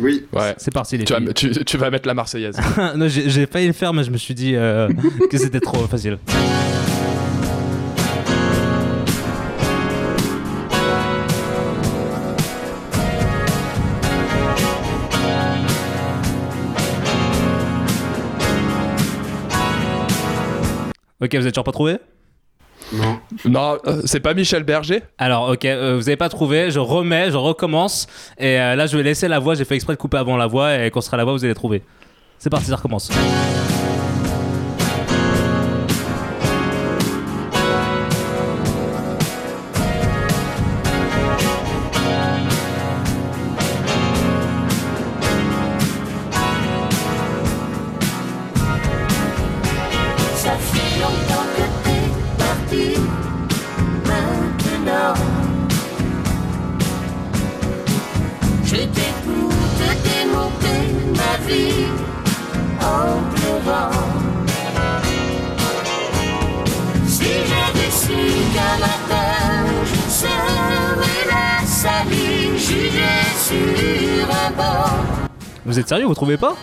Oui. Ouais. C'est parti les Tu filles. vas, tu, tu vas mettre la Marseillaise. non, j'ai j'ai failli le faire, mais je me suis dit euh, que c'était trop facile. Ok, vous êtes toujours pas trouvé Non. non, euh, c'est pas Michel Berger Alors, ok, euh, vous avez pas trouvé, je remets, je recommence. Et euh, là, je vais laisser la voix, j'ai fait exprès de couper avant la voix, et quand sera la voix, vous allez trouver. C'est parti, ça recommence. Trouvez pas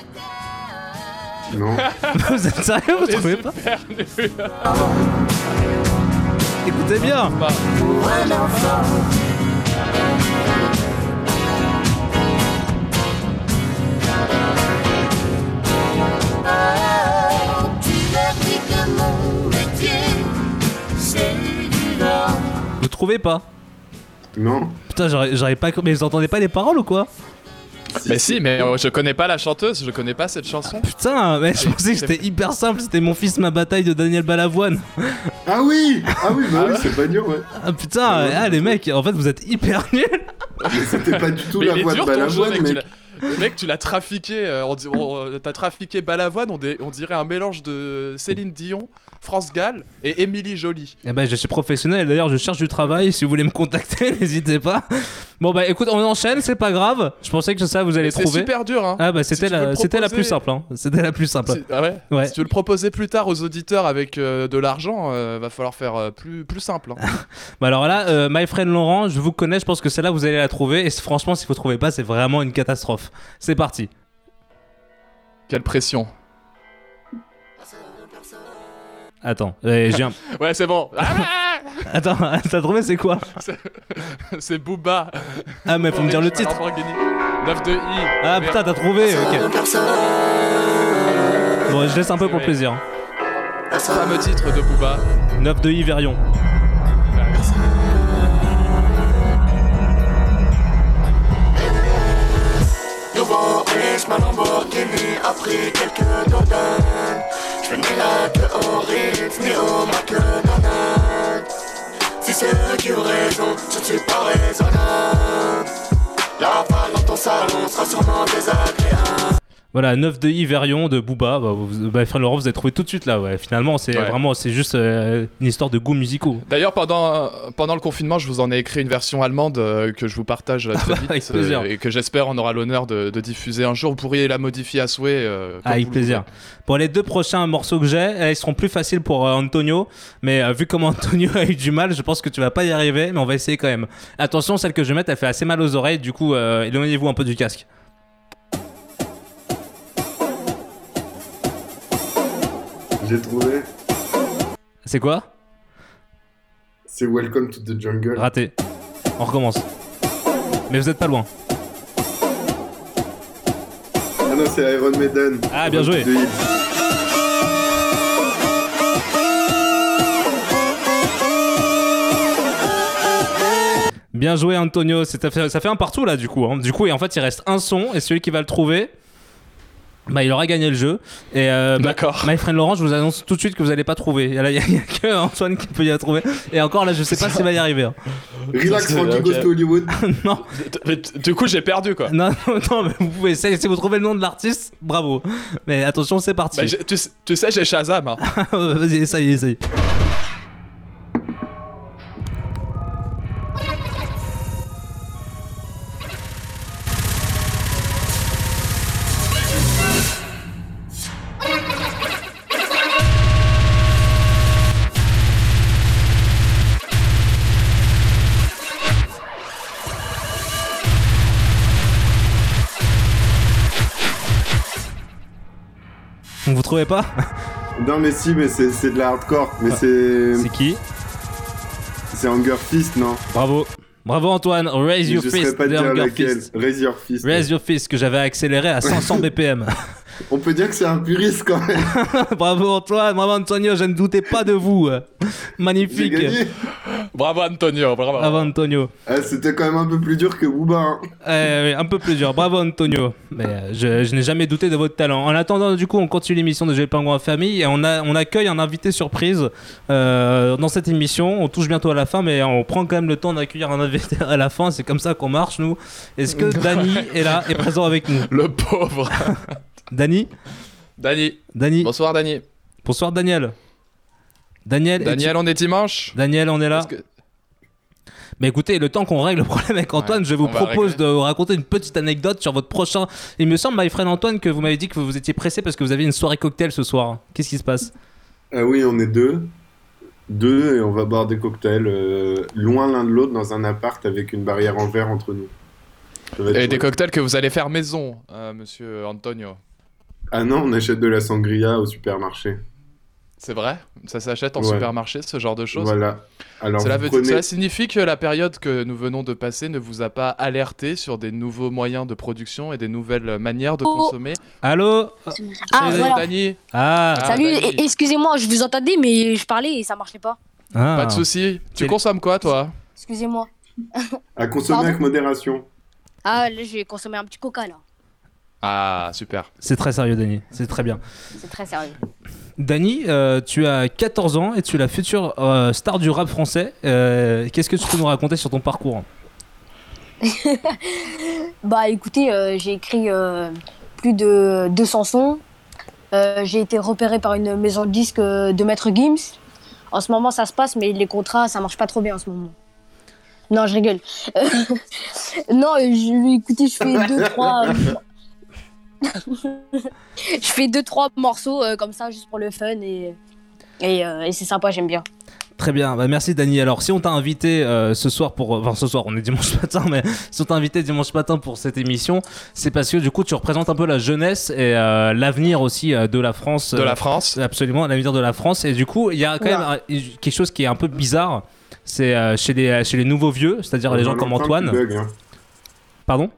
Non. Vous êtes sérieux, vous trouvez pas Écoutez bien Pour un enfant. Tu leur dis que mon métier, c'est du vent. Vous trouvez pas Non. Putain, j'aurais pas. Mais vous entendez pas les paroles ou quoi Mais si, mais euh, je connais pas la chanteuse, je connais pas cette chanson. Putain, mais je pensais que c'était hyper simple, c'était mon fils, ma bataille de Daniel Balavoine. Ah oui Ah oui, bah oui, c'est pas dur, ouais. Ah putain, ah, les mecs, en fait vous êtes hyper nuls. Mais c'était pas du tout Mais la il est voix de dur ton jeu, Balavoine, mec, tu mec. l'as- Mec, tu l'as trafiqué, euh, on dit- on- t'as trafiqué Balavoine, on, dé- on dirait un mélange de Céline Dion, France Gall et Émilie Jolie. Eh ben, je suis professionnel, d'ailleurs je cherche du travail, si vous voulez me contacter, n'hésitez pas. Bon bah écoute, on enchaîne, c'est pas grave. Je pensais que ça vous allez C'est trouver. super dur, hein. Ah bah c'était la, la plus simple, hein. C'était la plus simple. Si- ah ouais Ouais. Si tu veux le proposer plus tard aux auditeurs avec euh, de l'argent, euh, va falloir faire euh, plus, plus simple. hein. Bah alors là, My Friend Laurent, je vous connais, je pense que celle-là vous allez la trouver. Et franchement, si vous trouvez pas, c'est vraiment une catastrophe. C'est parti. Quelle pression. Attends, euh, j'ai un... Ouais, c'est bon. Ah, Attends, t'as trouvé c'est quoi c'est Booba. Ah mais faut me dire le titre. Lamborghini. 9 de I. Ah putain, t'as trouvé, ok. Bon, je laisse un peu pour plaisir. Fameux titre de Booba. 9 de Yverion. Nouveau riche, ma Lamborghini a pris quelques dodanes. Au Ritz, ni au McDonald's. Si ceux qui ont raison, je ne suis pas raisonnable. La balle dans ton salon sera sûrement désagréable. Voilà, 9 de Yverion de Booba. Bah, vous, bah, frère Laurent, vous avez trouvé tout de suite là. Ouais, finalement, c'est Ouais. vraiment, c'est juste euh, une histoire de goûts musicaux. D'ailleurs, pendant, pendant le confinement, je vous en ai écrit une version allemande euh, que je vous partage très vite Avec plaisir. euh, et que j'espère on aura l'honneur de, de diffuser un jour. Vous pourriez la modifier à souhait. Avec plaisir. Pour les deux prochains morceaux que j'ai, euh, ils seront plus faciles pour Antonio. Mais vu comment Antonio a eu du mal, je pense que tu vas pas y arriver. Mais on va essayer quand même. Attention, celle que je vais mettre, elle fait assez mal aux oreilles. Du coup, éloignez-vous un peu du casque. J'ai trouvé. C'est quoi? C'est Welcome to the Jungle. Raté. On recommence. Mais vous êtes pas loin. Ah non, c'est Iron Maiden. Ah, bien joué. Bien joué Antonio, C'est- ça fait, ça fait un partout là du coup. hein. Du coup, et en fait il reste un son et celui qui va le trouver, bah il aura gagné le jeu. Et euh, bah, D'accord. My Friend Laurent, je vous annonce tout de suite que vous allez pas trouver. Il y, a- a il y a que Antoine qui peut y la trouver. Et encore là, je sais pas s'il va y arriver. hein. Relax, Frankie to Hollywood. non, Du coup, j'ai perdu quoi. non, non, non, mais vous pouvez essayer. Si vous trouvez le nom de l'artiste, bravo. Mais attention, c'est parti. Bah, j'ai- tu, sais- tu sais, j'ai Shazam. hein. Vas-y, essaye, essaye. Trouvez pas Non, mais si, mais c'est c'est de la hardcore. Mais c'est. C'est qui C'est Hunger Fist, non Bravo. Bravo Antoine. Raise your fist. pas de dire Hunger laquelle. Fist. Raise Your Fist. Raise your fist que j'avais accéléré à 500 BPM. On peut dire que c'est un puriste quand même. bravo Antoine, bravo Antonio, je ne doutais pas de vous. Magnifique. Bravo Antonio, bravo. Bravo Antonio. Ah, C'était quand même un peu plus dur que Booba. hein. Eh oui, un peu plus dur. Bravo Antonio. Mais euh, je, je n'ai jamais douté de votre talent. En attendant, du coup, on continue l'émission de J'ai le pingouin en famille et on, a, on accueille un invité surprise euh, dans cette émission. On touche bientôt à la fin, mais on prend quand même le temps d'accueillir un invité à la fin. C'est comme ça qu'on marche, nous. Est-ce que Dany est là, est présent avec nous? Le pauvre. Dany Dany. Dany Bonsoir Dany. Bonsoir Daniel. Daniel, Daniel, on est dimanche Daniel, on est là. Que- Bah écoutez, le temps qu'on règle le problème avec Antoine, je vous propose de raconter une petite anecdote sur votre prochain. Il me semble, my friend Antoine, que vous m'avez dit que vous étiez pressé parce que vous aviez une soirée cocktail ce soir. Qu'est-ce qui se passe? Ah oui, on est deux. Deux, et on va boire des cocktails euh, loin l'un de l'autre dans un appart avec une barrière en verre entre nous. Et des cocktails que vous allez faire maison, euh, monsieur Antonio. Ah non, on achète de la sangria au supermarché. C'est vrai? Ça s'achète en Ouais. supermarché, ce genre de choses? Voilà. Alors, cela, vous veut- prenez- cela signifie que la période que nous venons de passer ne vous a pas alerté sur des nouveaux moyens de production et des nouvelles manières de Oh. consommer? Allô? Ah, Salut, voilà. Dani Ah, Salut, et- excusez-moi, je vous entendais, mais je parlais et ça marchait pas. Ah. Pas de soucis. Tu consommes quoi, toi? Excusez-moi. À consommer Pardon? avec modération. Ah, là, j'ai consommé un petit coca, là. Ah, super. C'est très sérieux, Dany. C'est très bien. C'est très sérieux. Dany, euh, tu as 14 ans et tu es la future euh, star du rap français. Euh, Qu'est-ce que tu peux nous raconter sur ton parcours Bah, écoutez, euh, j'ai écrit euh, plus de 200 sons. Euh, j'ai été repéré par une maison de disques euh, de Maître Gims. En ce moment, ça se passe, mais les contrats, ça marche pas trop bien en ce moment. Non, je rigole. non, je, écoutez, je fais deux, trois. je fais deux, trois morceaux euh, comme ça, juste pour le fun et, et, euh, et c'est sympa, j'aime bien. Très bien, bah merci Dany. Alors si on t'a invité euh, ce soir pour... Enfin ce soir, on est dimanche matin, mais si on t'a invité dimanche matin pour cette émission, c'est parce que du coup tu représentes un peu la jeunesse et euh, l'avenir aussi euh, de la France. De la France Absolument, l'avenir de la France. Et du coup, il y a quand même un- quelque chose qui est un peu bizarre. C'est euh, chez, les, chez les nouveaux vieux, c'est-à-dire les gens comme Antoine. hein. Pardon?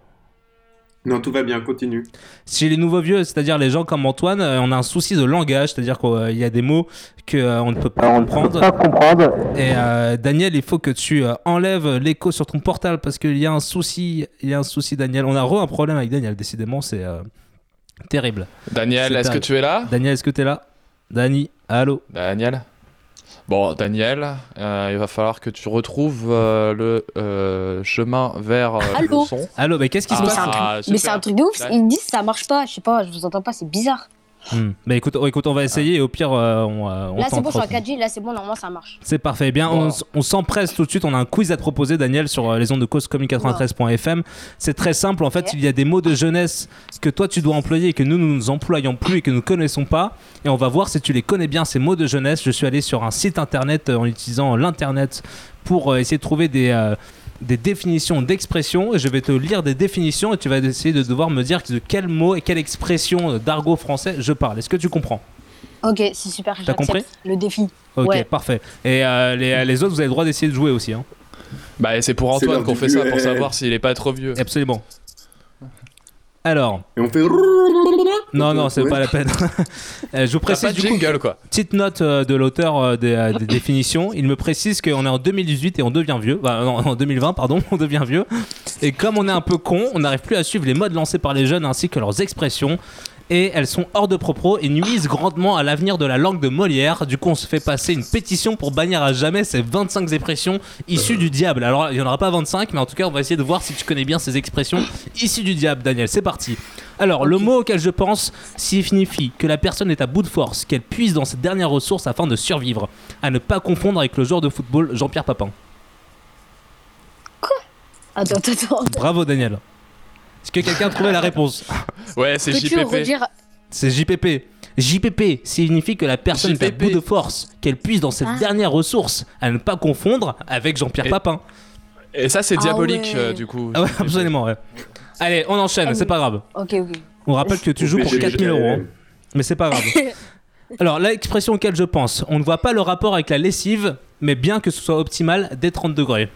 Non, tout va bien, continue. Chez les nouveaux vieux, c'est-à-dire les gens comme Antoine, euh, on a un souci de langage, c'est-à-dire qu'il y a des mots qu'on ne peut pas comprendre. Et euh, Daniel, il faut que tu euh, enlèves l'écho sur ton portable parce qu'il y a un souci, il y a un souci Daniel. On a re un problème avec Daniel, décidément, c'est euh, terrible. Daniel, est-ce que tu es là? Daniel, est-ce que tu es là? Dani, allô? Daniel? Bon, Daniel, euh, il va falloir que tu retrouves euh, le euh, chemin vers euh, Allô le son. Allô, mais qu'est-ce qui se mais passe? c'est un, truc- Ah, mais super. c'est un truc de ouf. Ils disent ça marche pas. Je sais pas, je vous entends pas, c'est bizarre. Hmm. Bah écoute, oh, écoute, on va essayer et au pire, euh, on, euh, on Là, c'est bon, je suis tentera. en 4G. Là, c'est bon, normalement, ça marche. C'est parfait. Eh bien, on, Bon. s- on s'empresse tout de suite. On a un quiz à te proposer, Daniel, sur euh, les ondes de cause commune93.fm. C'est très simple. En fait, il y a des mots de jeunesse que toi tu dois employer et que nous, nous nous employons plus et que nous connaissons pas. Et on va voir si tu les connais bien, ces mots de jeunesse. Je suis allé sur un site internet euh, en utilisant l'internet pour euh, essayer de trouver des. Euh, des définitions d'expressions et je vais te lire des définitions et tu vas essayer de devoir me dire de quel mot et quelle expression euh, d'argot français je parle. Est-ce que tu comprends? Ok, c'est super. T'as compris? Le défi. Ok, Ouais. parfait. Et euh, les, les autres, vous avez le droit d'essayer de jouer aussi. Hein. Bah, c'est pour Antoine qu'on fait ça, pour savoir s'il est pas trop vieux. Absolument. Alors, Et on fait. non, non, c'est pas la peine. Je vous précise du coup, jingle, quoi. petite note de l'auteur des, définitions. Il me précise qu'on est en 2018 et on devient vieux. Non, en 2020, pardon, on devient vieux. Et comme on est un peu con, on n'arrive plus à suivre les modes lancés par les jeunes ainsi que leurs expressions. Et elles sont hors de propos et nuisent grandement à l'avenir de la langue de Molière. Du coup, on se fait passer une pétition pour bannir à jamais ces 25 expressions issues du diable. Alors, il n'y en aura pas 25, mais en tout cas, on va essayer de voir si tu connais bien ces expressions issues du diable, Daniel. C'est parti. Alors, le mot auquel je pense signifie que la personne est à bout de force, qu'elle puise dans ses dernières ressources afin de survivre. À ne pas confondre avec le joueur de football Jean-Pierre Papin. Attends, attends, attends. Bravo, Daniel. Est-ce que quelqu'un a trouvé la réponse Ouais, c'est Peux-tu JPP. redire C'est JPP. JPP signifie que la personne est à JPP. bout de force, qu'elle puise dans ses Ah. dernières ressources, à ne pas confondre avec Jean-Pierre Et- Papin. Et ça, c'est Ah diabolique, ouais. euh, du coup. Ah ouais, absolument, ouais. Allez, on enchaîne, Ah c'est pas grave. Ok, ok. On rappelle que tu joues pour BGG. 4000 euros. hein. Mais c'est pas grave. Alors, l'expression auquel je pense, on ne voit pas le rapport avec la lessive, mais bien que ce soit optimal dès 30 degrés.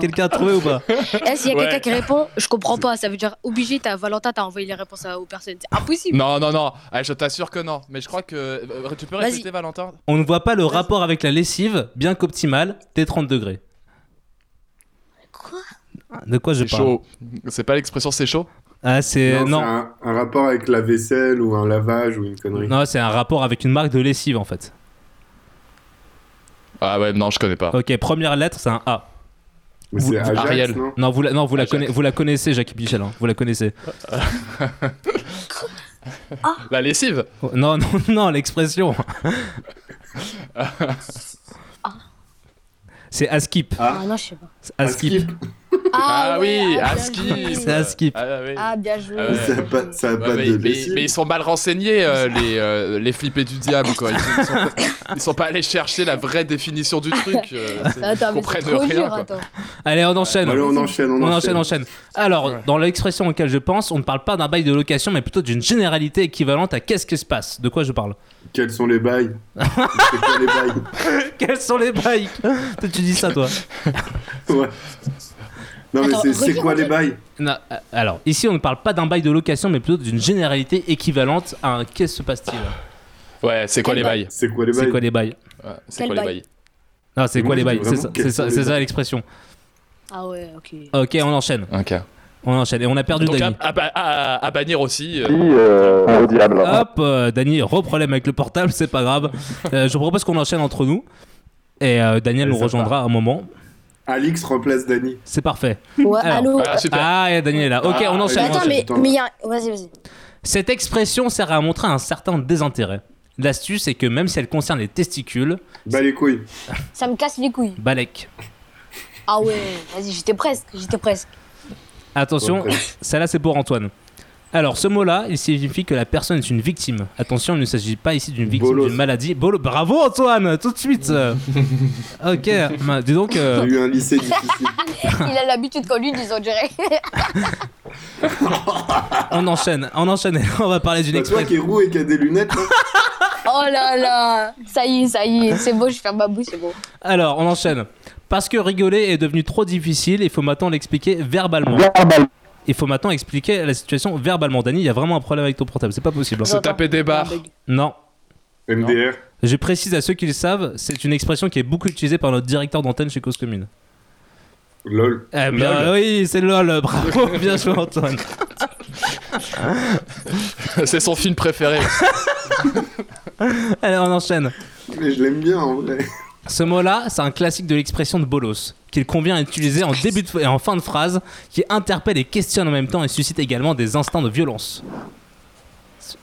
Quelqu'un a trouvé ou pas Eh, s'il y a Ouais. quelqu'un qui répond, je comprends pas. Ça veut dire obligé, t'as Valentin, t'as envoyé les réponses à- aux personnes. C'est impossible. Non, non, non. Ah, je t'assure que non. Mais je crois que. euh, Tu peux répéter, Valentin? On ne voit pas le rapport avec la lessive, bien qu'optimal, dès 30 degrés. Quoi? De quoi je C'est parle? chaud. C'est pas l'expression c'est chaud? Ah, c'est. Non, Non, un rapport avec la vaisselle ou un lavage ou une connerie. non, c'est un rapport avec une marque de lessive en fait. Ah ouais, non, je connais pas. Ok, première lettre, c'est un A. Mais c'est Ajax, Ariel. non Non, vous la, non, vous la, conna- vous la connaissez, Jacques Michel, hein, vous la connaissez. La lessive Oh, Non, non, non, l'expression. C'est Askip. Ah non, je sais pas. C'est Askip. Ah, oui, à. C'est Askip. Ah, oui. Ah, bien joué. Ah. Ça a pas, ça a Ouais, pas mais, de mais- mais ils sont mal renseignés, euh, les, euh, les flippés du diable, quoi. Ils sont, ils sont pas, ils sont pas allés chercher la vraie définition du truc. euh, Attends, ils comprennent trop rien, dur, quoi. attends. Allez, on enchaîne. Allez, on enchaîne, on On enchaîne, enchaîne. enchaîne. Alors, dans l'expression auquel je pense, on ne parle pas d'un bail de location, mais plutôt d'une généralité équivalente à qu'est-ce qui se passe. De quoi je parle? Quels sont les bails? C'est quoi les bails? Quels sont les bails? Tu dis ça, toi Ouais. Non, mais Attends, c'est- c'est quoi les bails? Non, euh, Alors, ici, on ne parle pas d'un bail de location, mais plutôt d'une généralité équivalente à un qu'est-ce qui se passe-t-il? Ouais, c'est quoi les bail bails? C'est quoi les C'est bails? quoi les bails? C'est quoi les bail? bails? Non, c'est quoi les bails C'est ça, c'est c'est l'expression. Ah ouais, ok. Ok, on enchaîne. Ok. On enchaîne. Et on a perdu Donc à, Dany. à à- à bannir aussi. euh, Hop, euh, Dany, reproblème avec le portable, c'est pas grave. Euh, je vous propose qu'on enchaîne entre nous. Et euh, Daniel nous rejoindra à un moment. Alix remplace Dany. C'est parfait. Ouais, Alors. allô Ah, super. Ah, et Daniel est là. Ok, Ah, on Mais enchaîne. on Attends, enchaîne. mais Attends. mais il y a. Vas-y, vas-y. Cette expression sert à montrer un certain désintérêt. L'astuce est que même si elle concerne les testicules, Bah les couilles. Ça me casse les couilles. Balek. Ah ouais, vas-y, j'étais presque, j'étais presque. Attention, Ouais, celle-là c'est pour Antoine. Alors, ce mot-là, il signifie que la personne est une victime. Attention, il ne s'agit pas ici d'une victime d'une maladie. Bolo, bravo Antoine, tout de suite. ok, bah, dis donc. euh, J'ai eu un lycée difficile. Il a l'habitude qu'on lui dise, on dirait. on enchaîne, on enchaîne. On va parler d'une Bah, toi expression. qui est roux et qui a des lunettes, là. Oh là là Ça y est, ça y est, c'est bon, je ferme ma bouche, c'est bon. Alors, on enchaîne. Parce que rigoler est devenu trop difficile, il faut maintenant l'expliquer verbalement. Il faut maintenant expliquer la situation verbalement. Dani, il y a vraiment un problème avec ton portable, c'est pas possible. Se taper des barres. Non. MDR. Je précise à ceux qui le savent, c'est une expression qui est beaucoup utilisée par notre directeur d'antenne chez Cause Commune. LOL. Eh bien, LOL. oui, c'est LOL, bravo, bien joué Antoine. c'est son film préféré. Allez, on enchaîne. Mais je l'aime bien en vrai. Ce mot-là, c'est un classique de l'expression de bolos, qu'il convient d'utiliser en début de, et en fin de phrase, qui interpelle et questionne en même temps et suscite également des instincts de violence.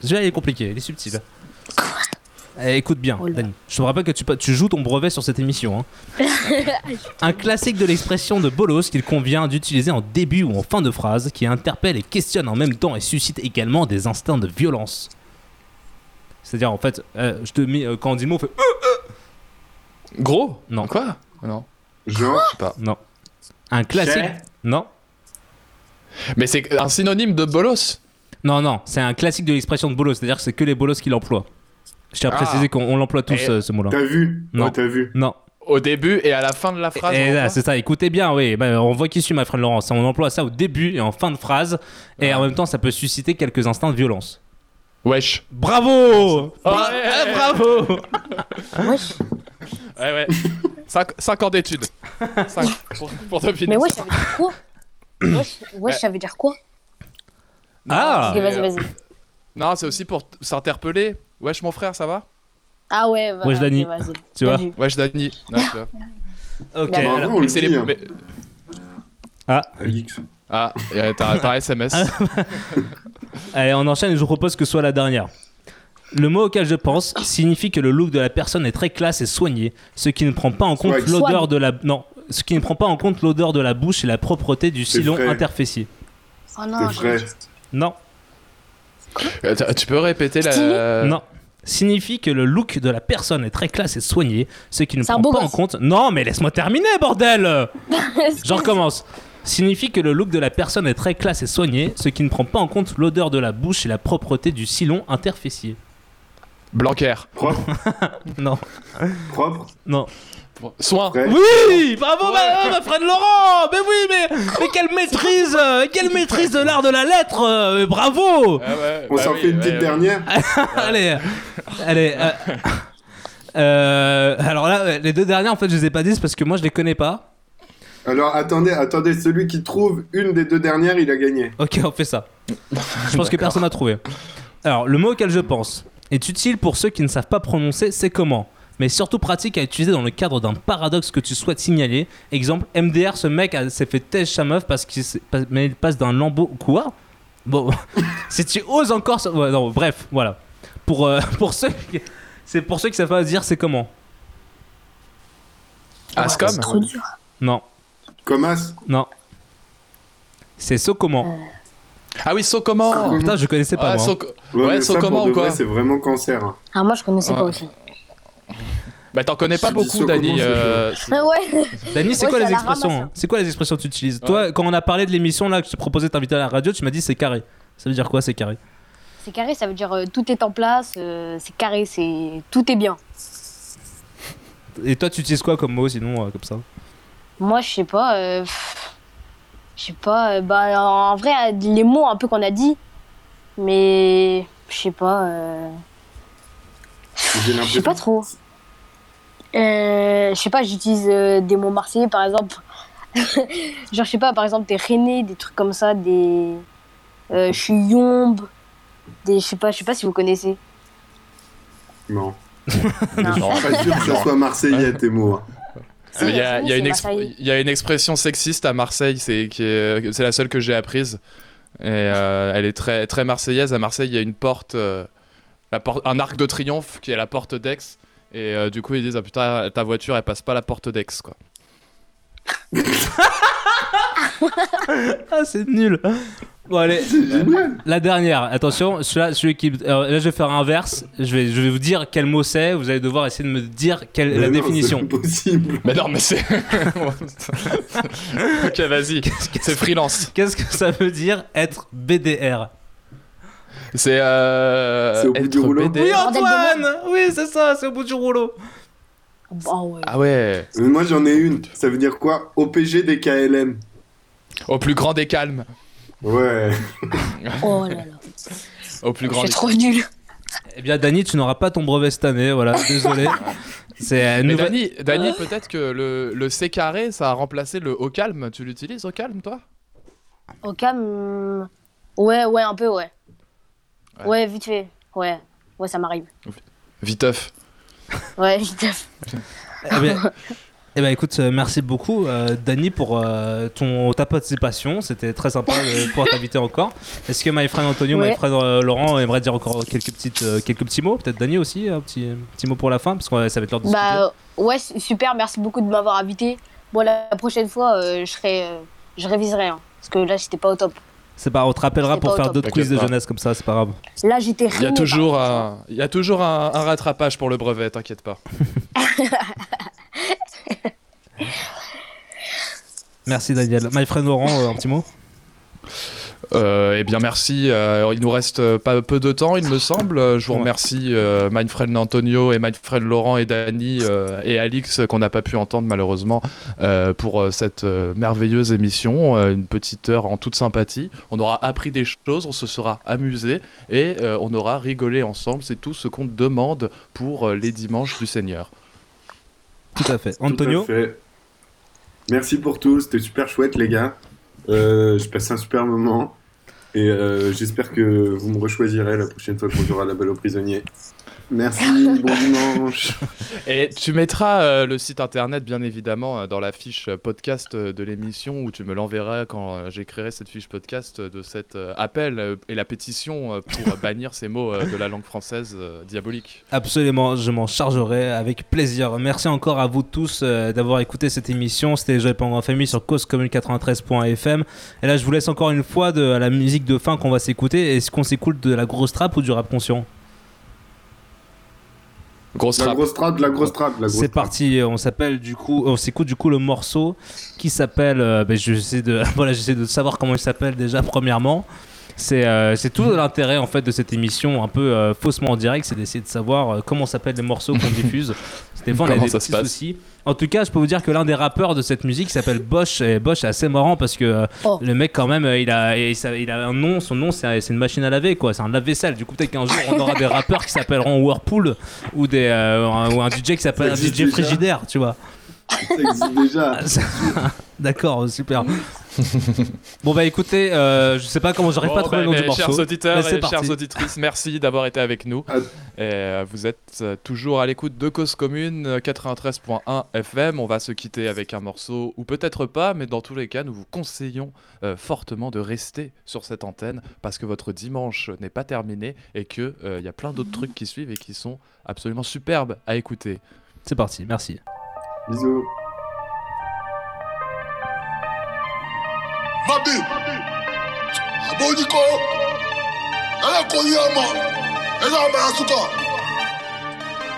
Celui-là, il est compliqué, il est subtil. Eh, écoute bien, Dani. Je te rappelle que tu, tu joues ton brevet sur cette émission. hein. Un classique de l'expression de bolos qu'il convient d'utiliser en début ou en fin de phrase, qui interpelle et questionne en même temps et suscite également des instincts de violence. C'est-à-dire, en fait, euh, je te mets, euh, quand on dit le mot, on fait Gros Non. Quoi Non. Genre. Je sais pas. Non. Un classique. Non. Mais c'est un synonyme de bolos. Non, non, c'est un classique de l'expression de bolos, c'est-à-dire que c'est que les bolos qui l'emploient. Je tiens à Ah. préciser qu'on on l'emploie tous, Et- euh, ce mot-là. T'as vu Non. T'as vu. Non. Au début et à la fin de la phrase. Là, voit c'est ça, écoutez bien, oui. Bah, on voit qui suit, ma friend Laurence. On emploie ça au début et en fin de phrase. Et en même temps, ça peut susciter quelques instincts de violence. Wesh. Bravo Bra- ouais, ah, ouais. Bravo Wesh. Ouais, ouais. 5 ans d'études. 5 pour, pour deviner. Mais wesh, ça. veut dire quoi? Wesh, wesh, ça veut dire quoi? Ah vas-y, vas-y. Non, c'est aussi pour s'interpeller. Wesh, mon frère, ça va? Ah ouais, vas- Wesh, Dani. vas-y. Tu vois? Wesh, Dani. Ouais, tu vois. Ok. Bah, alors- Mais c'est les. hein. mais- Ah. Ah, t'as t'as un SMS. allez, on enchaîne et je vous propose que ce soit la dernière. Le mot auquel je pense signifie que le look de la personne est très classe et soigné, ce qui ne prend pas en compte l'odeur de la non, ce qui ne prend pas en compte l'odeur de la bouche et la propreté du C'est sillon frais. interfécié. Oh non, j'ai- Non, Tu peux répéter la. Non. Signifie que le look de la personne est très classe et soigné, ce qui ne prend pas en compte. Non, mais laisse-moi terminer, bordel J'en recommence. Signifie que le look de la personne est très classe et soigné, ce qui ne prend pas en compte l'odeur de la bouche et la propreté du sillon interfécié. Blanquer. Propre. Non, Propre. non. Soin. Oui, bravo ma, ma friend Laurent. Mais oui, mais, mais quelle maîtrise, euh, quelle maîtrise de l'art de la lettre. euh, bravo. Ah ouais, On bah s'en oui, fait une petite ouais. dernière. allez, allez. euh, euh, alors là, les deux dernières, en fait, je les ai pas dites parce que moi, je les connais pas. Alors attendez, attendez, celui qui trouve une des deux dernières, il a gagné. Ok, on fait ça. Je pense que personne n'a trouvé. Alors, le mot auquel je pense est utile pour ceux qui ne savent pas prononcer c'est comment, mais surtout pratique à utiliser dans le cadre d'un paradoxe que tu souhaites signaler. Exemple, MDR, ce mec a- s'est fait têche sa meuf parce qu'il mais il passe d'un lambeau. Quoi? Bon, si tu oses encore. ouais, non, bref, voilà. Pour, euh, pour ceux qui, C'est pour ceux qui savent pas dire c'est comment. Ascom C'est trop dur. Non. Comas Non. C'est so comment. Ah oui, so comment Putain, je connaissais pas Ah, moi. so- Ouais, Ouais, comment ou quoi vrai, C'est vraiment cancer. hein. Ah, moi, je connaissais pas Ouais. aussi. Bah t'en connais pas beaucoup, Dani. euh, Ah ouais. Dani, c'est Ouais, quoi les expressions ramasse, hein C'est quoi les expressions que tu utilises Toi, quand on a parlé de l'émission là que je t'ai proposé de t'inviter à la radio, tu m'as dit c'est carré. Ça veut dire quoi c'est carré? C'est carré, ça veut dire euh, tout est en place, euh, c'est carré, c'est tout est bien. Et toi, tu utilises quoi comme mot sinon euh, comme ça? Moi, je sais pas. euh, Je sais pas. euh, bah, en vrai, les mots un peu qu'on a dit, mais je sais pas. euh, Je sais pas trop. Euh, je sais pas, j'utilise euh, des mots marseillais par exemple. Genre, je sais pas, par exemple, des René, des trucs comme ça, des. euh, je suis Yombe, des. Je sais pas, je sais pas si vous connaissez. Non. Non. Non. Je suis pas sûr que ça soit marseillais tes mots. hein. Il y, a, y une exp- Marseille. il y a une expression sexiste à Marseille, c'est est- c'est la seule que j'ai apprise. Et euh, elle est très, très marseillaise. À Marseille, il y a une porte, euh, un arc de triomphe qui est la porte d'Aix. Et euh, du coup, ils disent ah putain, ta voiture, elle passe pas la porte d'Aix, quoi. Ah, c'est nul. Bon, allez. La dernière. Attention, celui-là, celui qui. alors, là, je vais faire un verse. Je vais, je vais vous dire quel mot c'est. Vous allez devoir essayer de me dire quelle est la non, définition. C'est impossible. Mais non, mais c'est. ok, vas-y. C'est freelance. Qu'est-ce que ça veut dire être BDR C'est. Euh, C'est au bout être du rouleau. BD. Oui, Antoine Oui, c'est ça, c'est au bout du rouleau. Ah ouais. Ah ouais. Mais moi j'en ai une. Ça veut dire quoi? OPG des KLM. Au plus grand des calmes. Ouais. Oh là là. Au plus Je grand suis des trop nul. Eh bien, Dani, tu n'auras pas ton brevet cette année. Voilà, désolé. C'est nouvelle. Dani, Dani peut-être que le, le C carré, ça a remplacé le au calme. Tu l'utilises au calme, toi? Au calme. Ouais, ouais, un peu, ouais. Ouais. Ouais, vite fait. Ouais. Ouais, ça m'arrive. Viteuf. Ouais. Eh bien, eh ben, écoute, euh, merci beaucoup, euh, Dani, pour euh, ton, ta participation. C'était très sympa de pouvoir t'inviter encore. Est-ce que my friend Antonio, Ouais. my friend euh, Laurent aimerait dire encore quelques, petites, quelques petits mots? Peut-être Dani aussi, un petit, petit mot pour la fin, parce que ça va être l'heure de. Bah, ouais, super, merci beaucoup de m'avoir invité. Bon, la prochaine fois, je serai. je réviserai, hein, parce que là, j'étais pas au top. C'est pas, on te rappellera pour faire d'autres quiz de jeunesse comme ça, c'est pas grave. Là, j'étais Il y a toujours un, il y a toujours un, un rattrapage pour le brevet, t'inquiète pas. Merci Daniel. My friend Laurent, euh, un petit mot? Eh bien merci. Euh, il nous reste euh, pas peu de temps, il me semble. Euh, Je vous remercie, euh, my friend Antonio et my friend Laurent et Dani euh, et Alix qu'on n'a pas pu entendre malheureusement euh, pour euh, cette euh, merveilleuse émission. Euh, une petite heure en toute sympathie. On aura appris des choses, on se sera amusé et euh, on aura rigolé ensemble. C'est tout ce qu'on demande pour euh, les dimanches du Seigneur. Tout à fait. Tout à Antonio fait. Merci pour tout. C'était super chouette, les gars. Euh, je passe un super moment. Et euh, j'espère que vous me rechoisirez la prochaine fois qu'on jouera la balle aux prisonniers. Merci, bon dimanche. Et tu mettras euh, le site internet, bien évidemment, euh, dans la fiche euh, podcast de l'émission, où tu me l'enverras quand j'écrirai cette fiche podcast de cet euh, appel et la pétition pour bannir ces mots euh, de la langue française euh, diabolique. Absolument, je m'en chargerai avec plaisir. Merci encore à vous tous euh, d'avoir écouté cette émission. C'était Pingouins en famille sur causecommune93.fm. Et là, je vous laisse encore une fois de la musique de fin qu'on va s'écouter. Est-ce qu'on s'écoute de la grosse trap ou du rap conscient? Grosse La grosse trappe, la grosse trappe, la grosse C'est parti, on s'appelle du coup, on s'écoute du coup le morceau qui s'appelle, euh, ben, j'essaie de, voilà, j'essaie de savoir comment il s'appelle déjà premièrement. C'est euh, c'est tout l'intérêt en fait de cette émission un peu euh, faussement en direct, c'est d'essayer de savoir euh, comment s'appellent les morceaux qu'on diffuse. Des fois on a des petits soucis. En tout cas, je peux vous dire que l'un des rappeurs de cette musique s'appelle Bosch et Bosch est assez marrant parce que euh, Oh. le mec quand même euh, il a il, ça- il a un nom, son nom c'est c'est une machine à laver quoi, c'est un lave-vaisselle. Du coup peut-être qu'un jour on aura des rappeurs qui s'appelleront Whirlpool ou des euh, un, ou un DJ qui s'appelle un DJ frigidaire, tu vois. Ça existe déjà. D'accord, super. Bon bah écoutez, euh, je sais pas comment j'arrive Bon, pas à trouver bah, le nom du mes morceau. Chers auditeurs et parti. chères auditrices, merci d'avoir été avec nous. Ah. Et, euh, vous êtes euh, toujours à l'écoute de Cause Commune euh, 93.1 FM. On va se quitter avec un morceau, ou peut-être pas, mais dans tous les cas, nous vous conseillons euh, fortement de rester sur cette antenne parce que votre dimanche n'est pas terminé et qu'il il y a plein d'autres trucs qui suivent et qui sont absolument superbes à écouter. C'est parti, merci. Bisous. Mabi, aboniko, ala koyama, ala barasuka.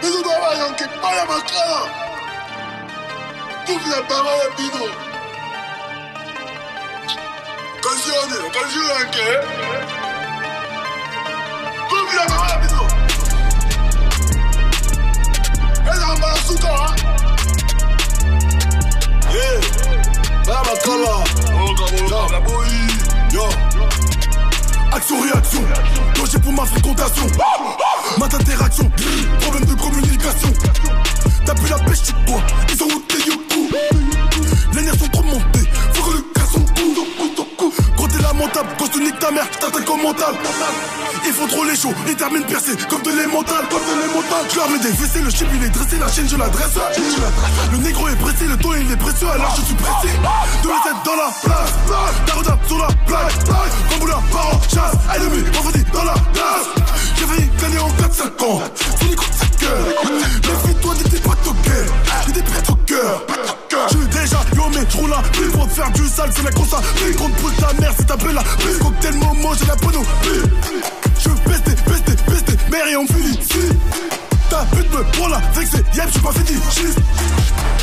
Bisous d'avoir yanké, pas la macala. Toutes les paroles bino. Cautionne, cautionne yanké. Toutes les paroles bino. Elle a barasuka, asuka. Yo Action, réaction. Danger pour ma fréquentation. Mat interaction. Problème de communication. T'as pu la pêche, tu bois Ils ont ôté Yoku lamentable, quand tu niques ta mère, j't'attaque au mental. Ils font trop les shows, ils terminent percés comme de l'émental Comme de l'émental. Je leur mets des WC, le chip il est dressé, la chaîne je la dresse Le négro est pressé, le ton il est précieux alors je suis pressé. De la tête dans la place Daruda sur la plaque Kamboula part en chasse. Ennemi, vendredi dans la place. J'ai failli gagner en 4-5 ans. C'est les coups de sa gueule. Méfie-toi des petits potes au cœur au cœur Je suis déjà yo mais je roule là. Plus pour te faire du sale c'est la grosse Plus contre brûle ta mère c'est ta belle Plus cocktail momo j'ai la pono Je veux pester, pester, pester. Mère et on finit Ta pute me prend la vexée Yep je suis pas fétichiste.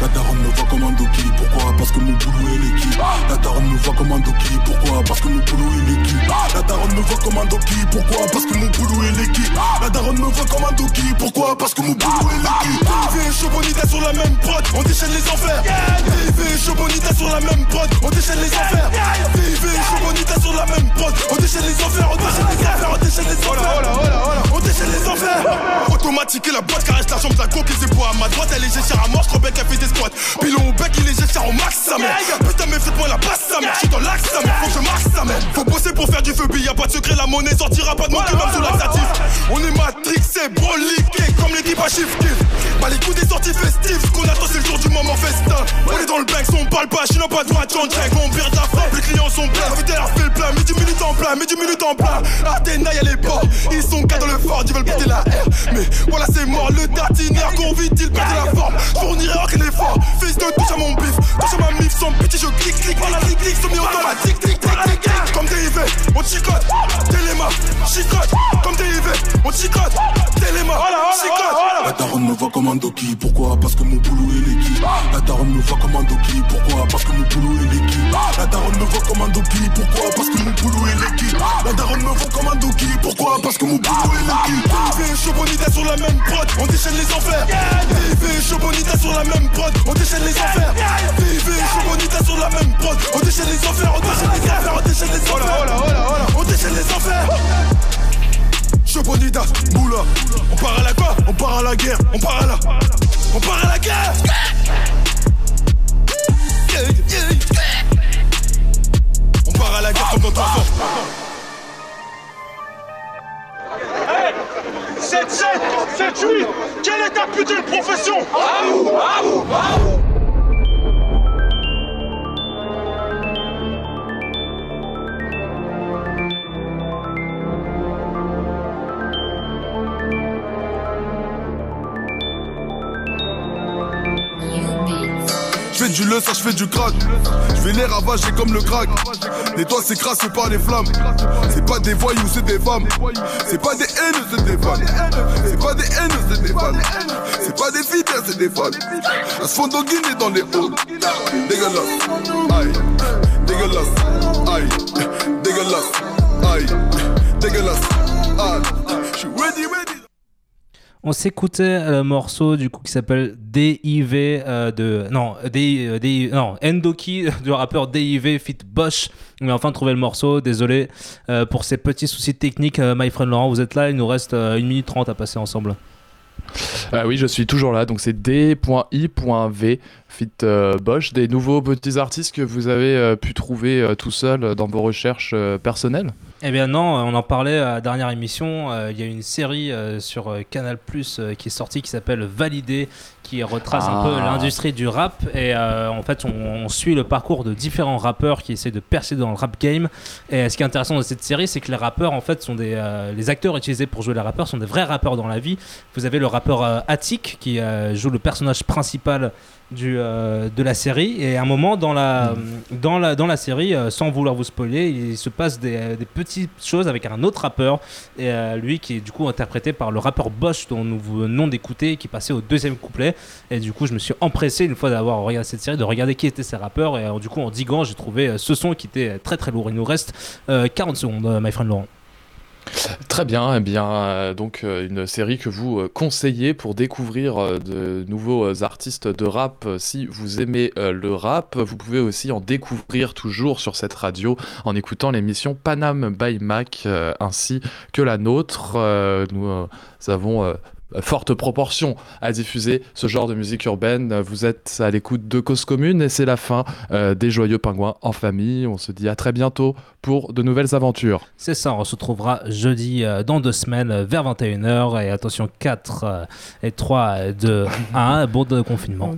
La daronne me voit comme un doki, pourquoi? Parce que mon boulot est l'équipe. La daronne me voit comme un doki, pourquoi? Parce que mon boulot est l'équipe. La daronne me voit comme un doki, pourquoi? Parce que mon boulot est l'équipe. La daronne me voit comme un doki, pourquoi? Parce que mon boulot est l'équipe. TV et Chobonita sur la même prod, on déchaîne les enfers. TV et Chobonita sur la même prod, on déchaîne les enfers. TV et Chobonita sur la même prod, on déchaîne les enfers, on déchaîne les enfers, on déchaîne les enfers. On déchaîne les enfers. Automatique la boîte caresse la jambe de la coque et ses poids à ma droite, elle est gêchère à mort, je qu'elle fait des squats. Pilon au bec, il est gêchère au max sa mère. Putain mais faites-moi la passe sa mère, je suis dans l'axe sa mère, faut que je marque sa mère. Faut bosser pour faire du feu, y'a pas de secret, la monnaie sortira pas de mon cul même sous laxatif On est matrixé, broliqué, comme l'équipe à chiffre Bah les coups des sorties festives, ce qu'on attend c'est le jour du moment festin. On est dans le bank, on parle pas, je n'ai pas de droite, j'en check, on perd la frappe, les clients sont pleins. La VTR fait le plein, midi minutes en plein, midi minutes en plein. Athéna y'a les bords, ils sont qu'à dans le fort, ils veulent péter la R. Mais voilà c'est mort, le tartinaire qu'on vit, il perd la forme. Fournirait aucun effort, fils de touche à mon bif, touche à ma mif, sans pitié je clique, clique, voilà clic, clic, semi-automatique, tic, tic, tic Comme des IV, on chicote, téléma, chicote. Comme des IV, on chicote, téléma, chicote. La daronne me voit comme un doki, pourquoi? Parce que mon boulot est l'équipe. La daronne me voit comme un doki, pourquoi? Parce que mon boulot est l'équipe. La daronne me voit comme un doki, pourquoi? Parce que mon boulot est l'équipe. La daronne me voit comme un doki, pourquoi? Parce que mon boulot est l'équipe. TV et Chobonita sur la même on déchaîne les enfers. VV et Chobonita sur la même prod, on déchaîne les enfers. VV et Chobonita sur la même prod, on déchaîne les enfers, on déchaîne les enfers, on déchaîne les enfers. On déchaîne les enfers. Chobonita, moula. On part à la quoi? On part à la guerre, on part à la. On part à la guerre. On part à la guerre comme notre enfant. 7-7, 7-8 Quelle est ta putain de profession? À vous, à vous, à vous du le, ça je fais du crack. Je vais les ravager comme le crack. Les toits s'écrasent par les flammes. C'est pas des voyous, c'est des femmes. C'est pas des haines, c'est des fans. C'est pas des haines, c'est des fans. C'est pas des fidèles, c'est des fans. La sfondoguine est dans les halls. Dégueulasse, aïe. Dégueulasse, aïe. Dégueulasse, aïe. Dégueulasse, aïe. Je suis ready, ready. On s'écoutait le morceau du coup qui s'appelle DIV euh, de non DI, euh, non Endoki du rappeur DIV fit Bosch. On a enfin trouvé le morceau. Désolé euh, pour ces petits soucis techniques. Euh, my friend Laurent, vous êtes là. Il nous reste euh, 1 minute 30 à passer ensemble. Ah oui, je suis toujours là, donc c'est d.i.v fit euh, Bosch, des nouveaux petits artistes que vous avez euh, pu trouver euh, tout seul euh, dans vos recherches euh, personnelles? Eh bien non, euh, on en parlait à la dernière émission. euh, Il y a une série euh, sur Canal Plus qui est sortie qui s'appelle Validé, qui retrace un Ah. peu l'industrie du rap. Et euh, en fait, on, on suit le parcours de différents rappeurs qui essaient de percer dans le rap game. Et ce qui est intéressant dans cette série, c'est que les rappeurs, en fait, sont des euh, les acteurs utilisés pour jouer les rappeurs sont des vrais rappeurs dans la vie. Vous avez le rappeur euh, Attic qui joue le personnage principal euh, de la série et à un moment dans la, dans la, dans la série, euh, sans vouloir vous spoiler, il se passe des, des petites choses avec un autre rappeur et euh, lui qui est du coup interprété par le rappeur Bosch dont nous venons d'écouter qui passait au deuxième couplet et du coup je me suis empressé une fois d'avoir regardé cette série de regarder qui étaient ces rappeurs et euh, du coup en diguant j'ai trouvé euh, ce son qui était très très lourd. Il nous reste euh, 40 secondes, euh, my friend Laurent. Très bien, eh bien, euh, donc euh, une série que vous euh, conseillez pour découvrir de nouveaux artistes de rap. Si vous aimez le rap, vous pouvez aussi en découvrir toujours sur cette radio en écoutant l'émission Panam by Mac ainsi que la nôtre. Nous avons forte proportion à diffuser ce genre de musique urbaine. Vous êtes à l'écoute de Cause Commune et c'est la fin euh, des Joyeux Pingouins en famille. On se dit à très bientôt pour de nouvelles aventures. C'est ça, on se retrouvera jeudi euh, dans deux semaines euh, vers 21h et attention 4 euh, et 3, 2, 1, bon de confinement.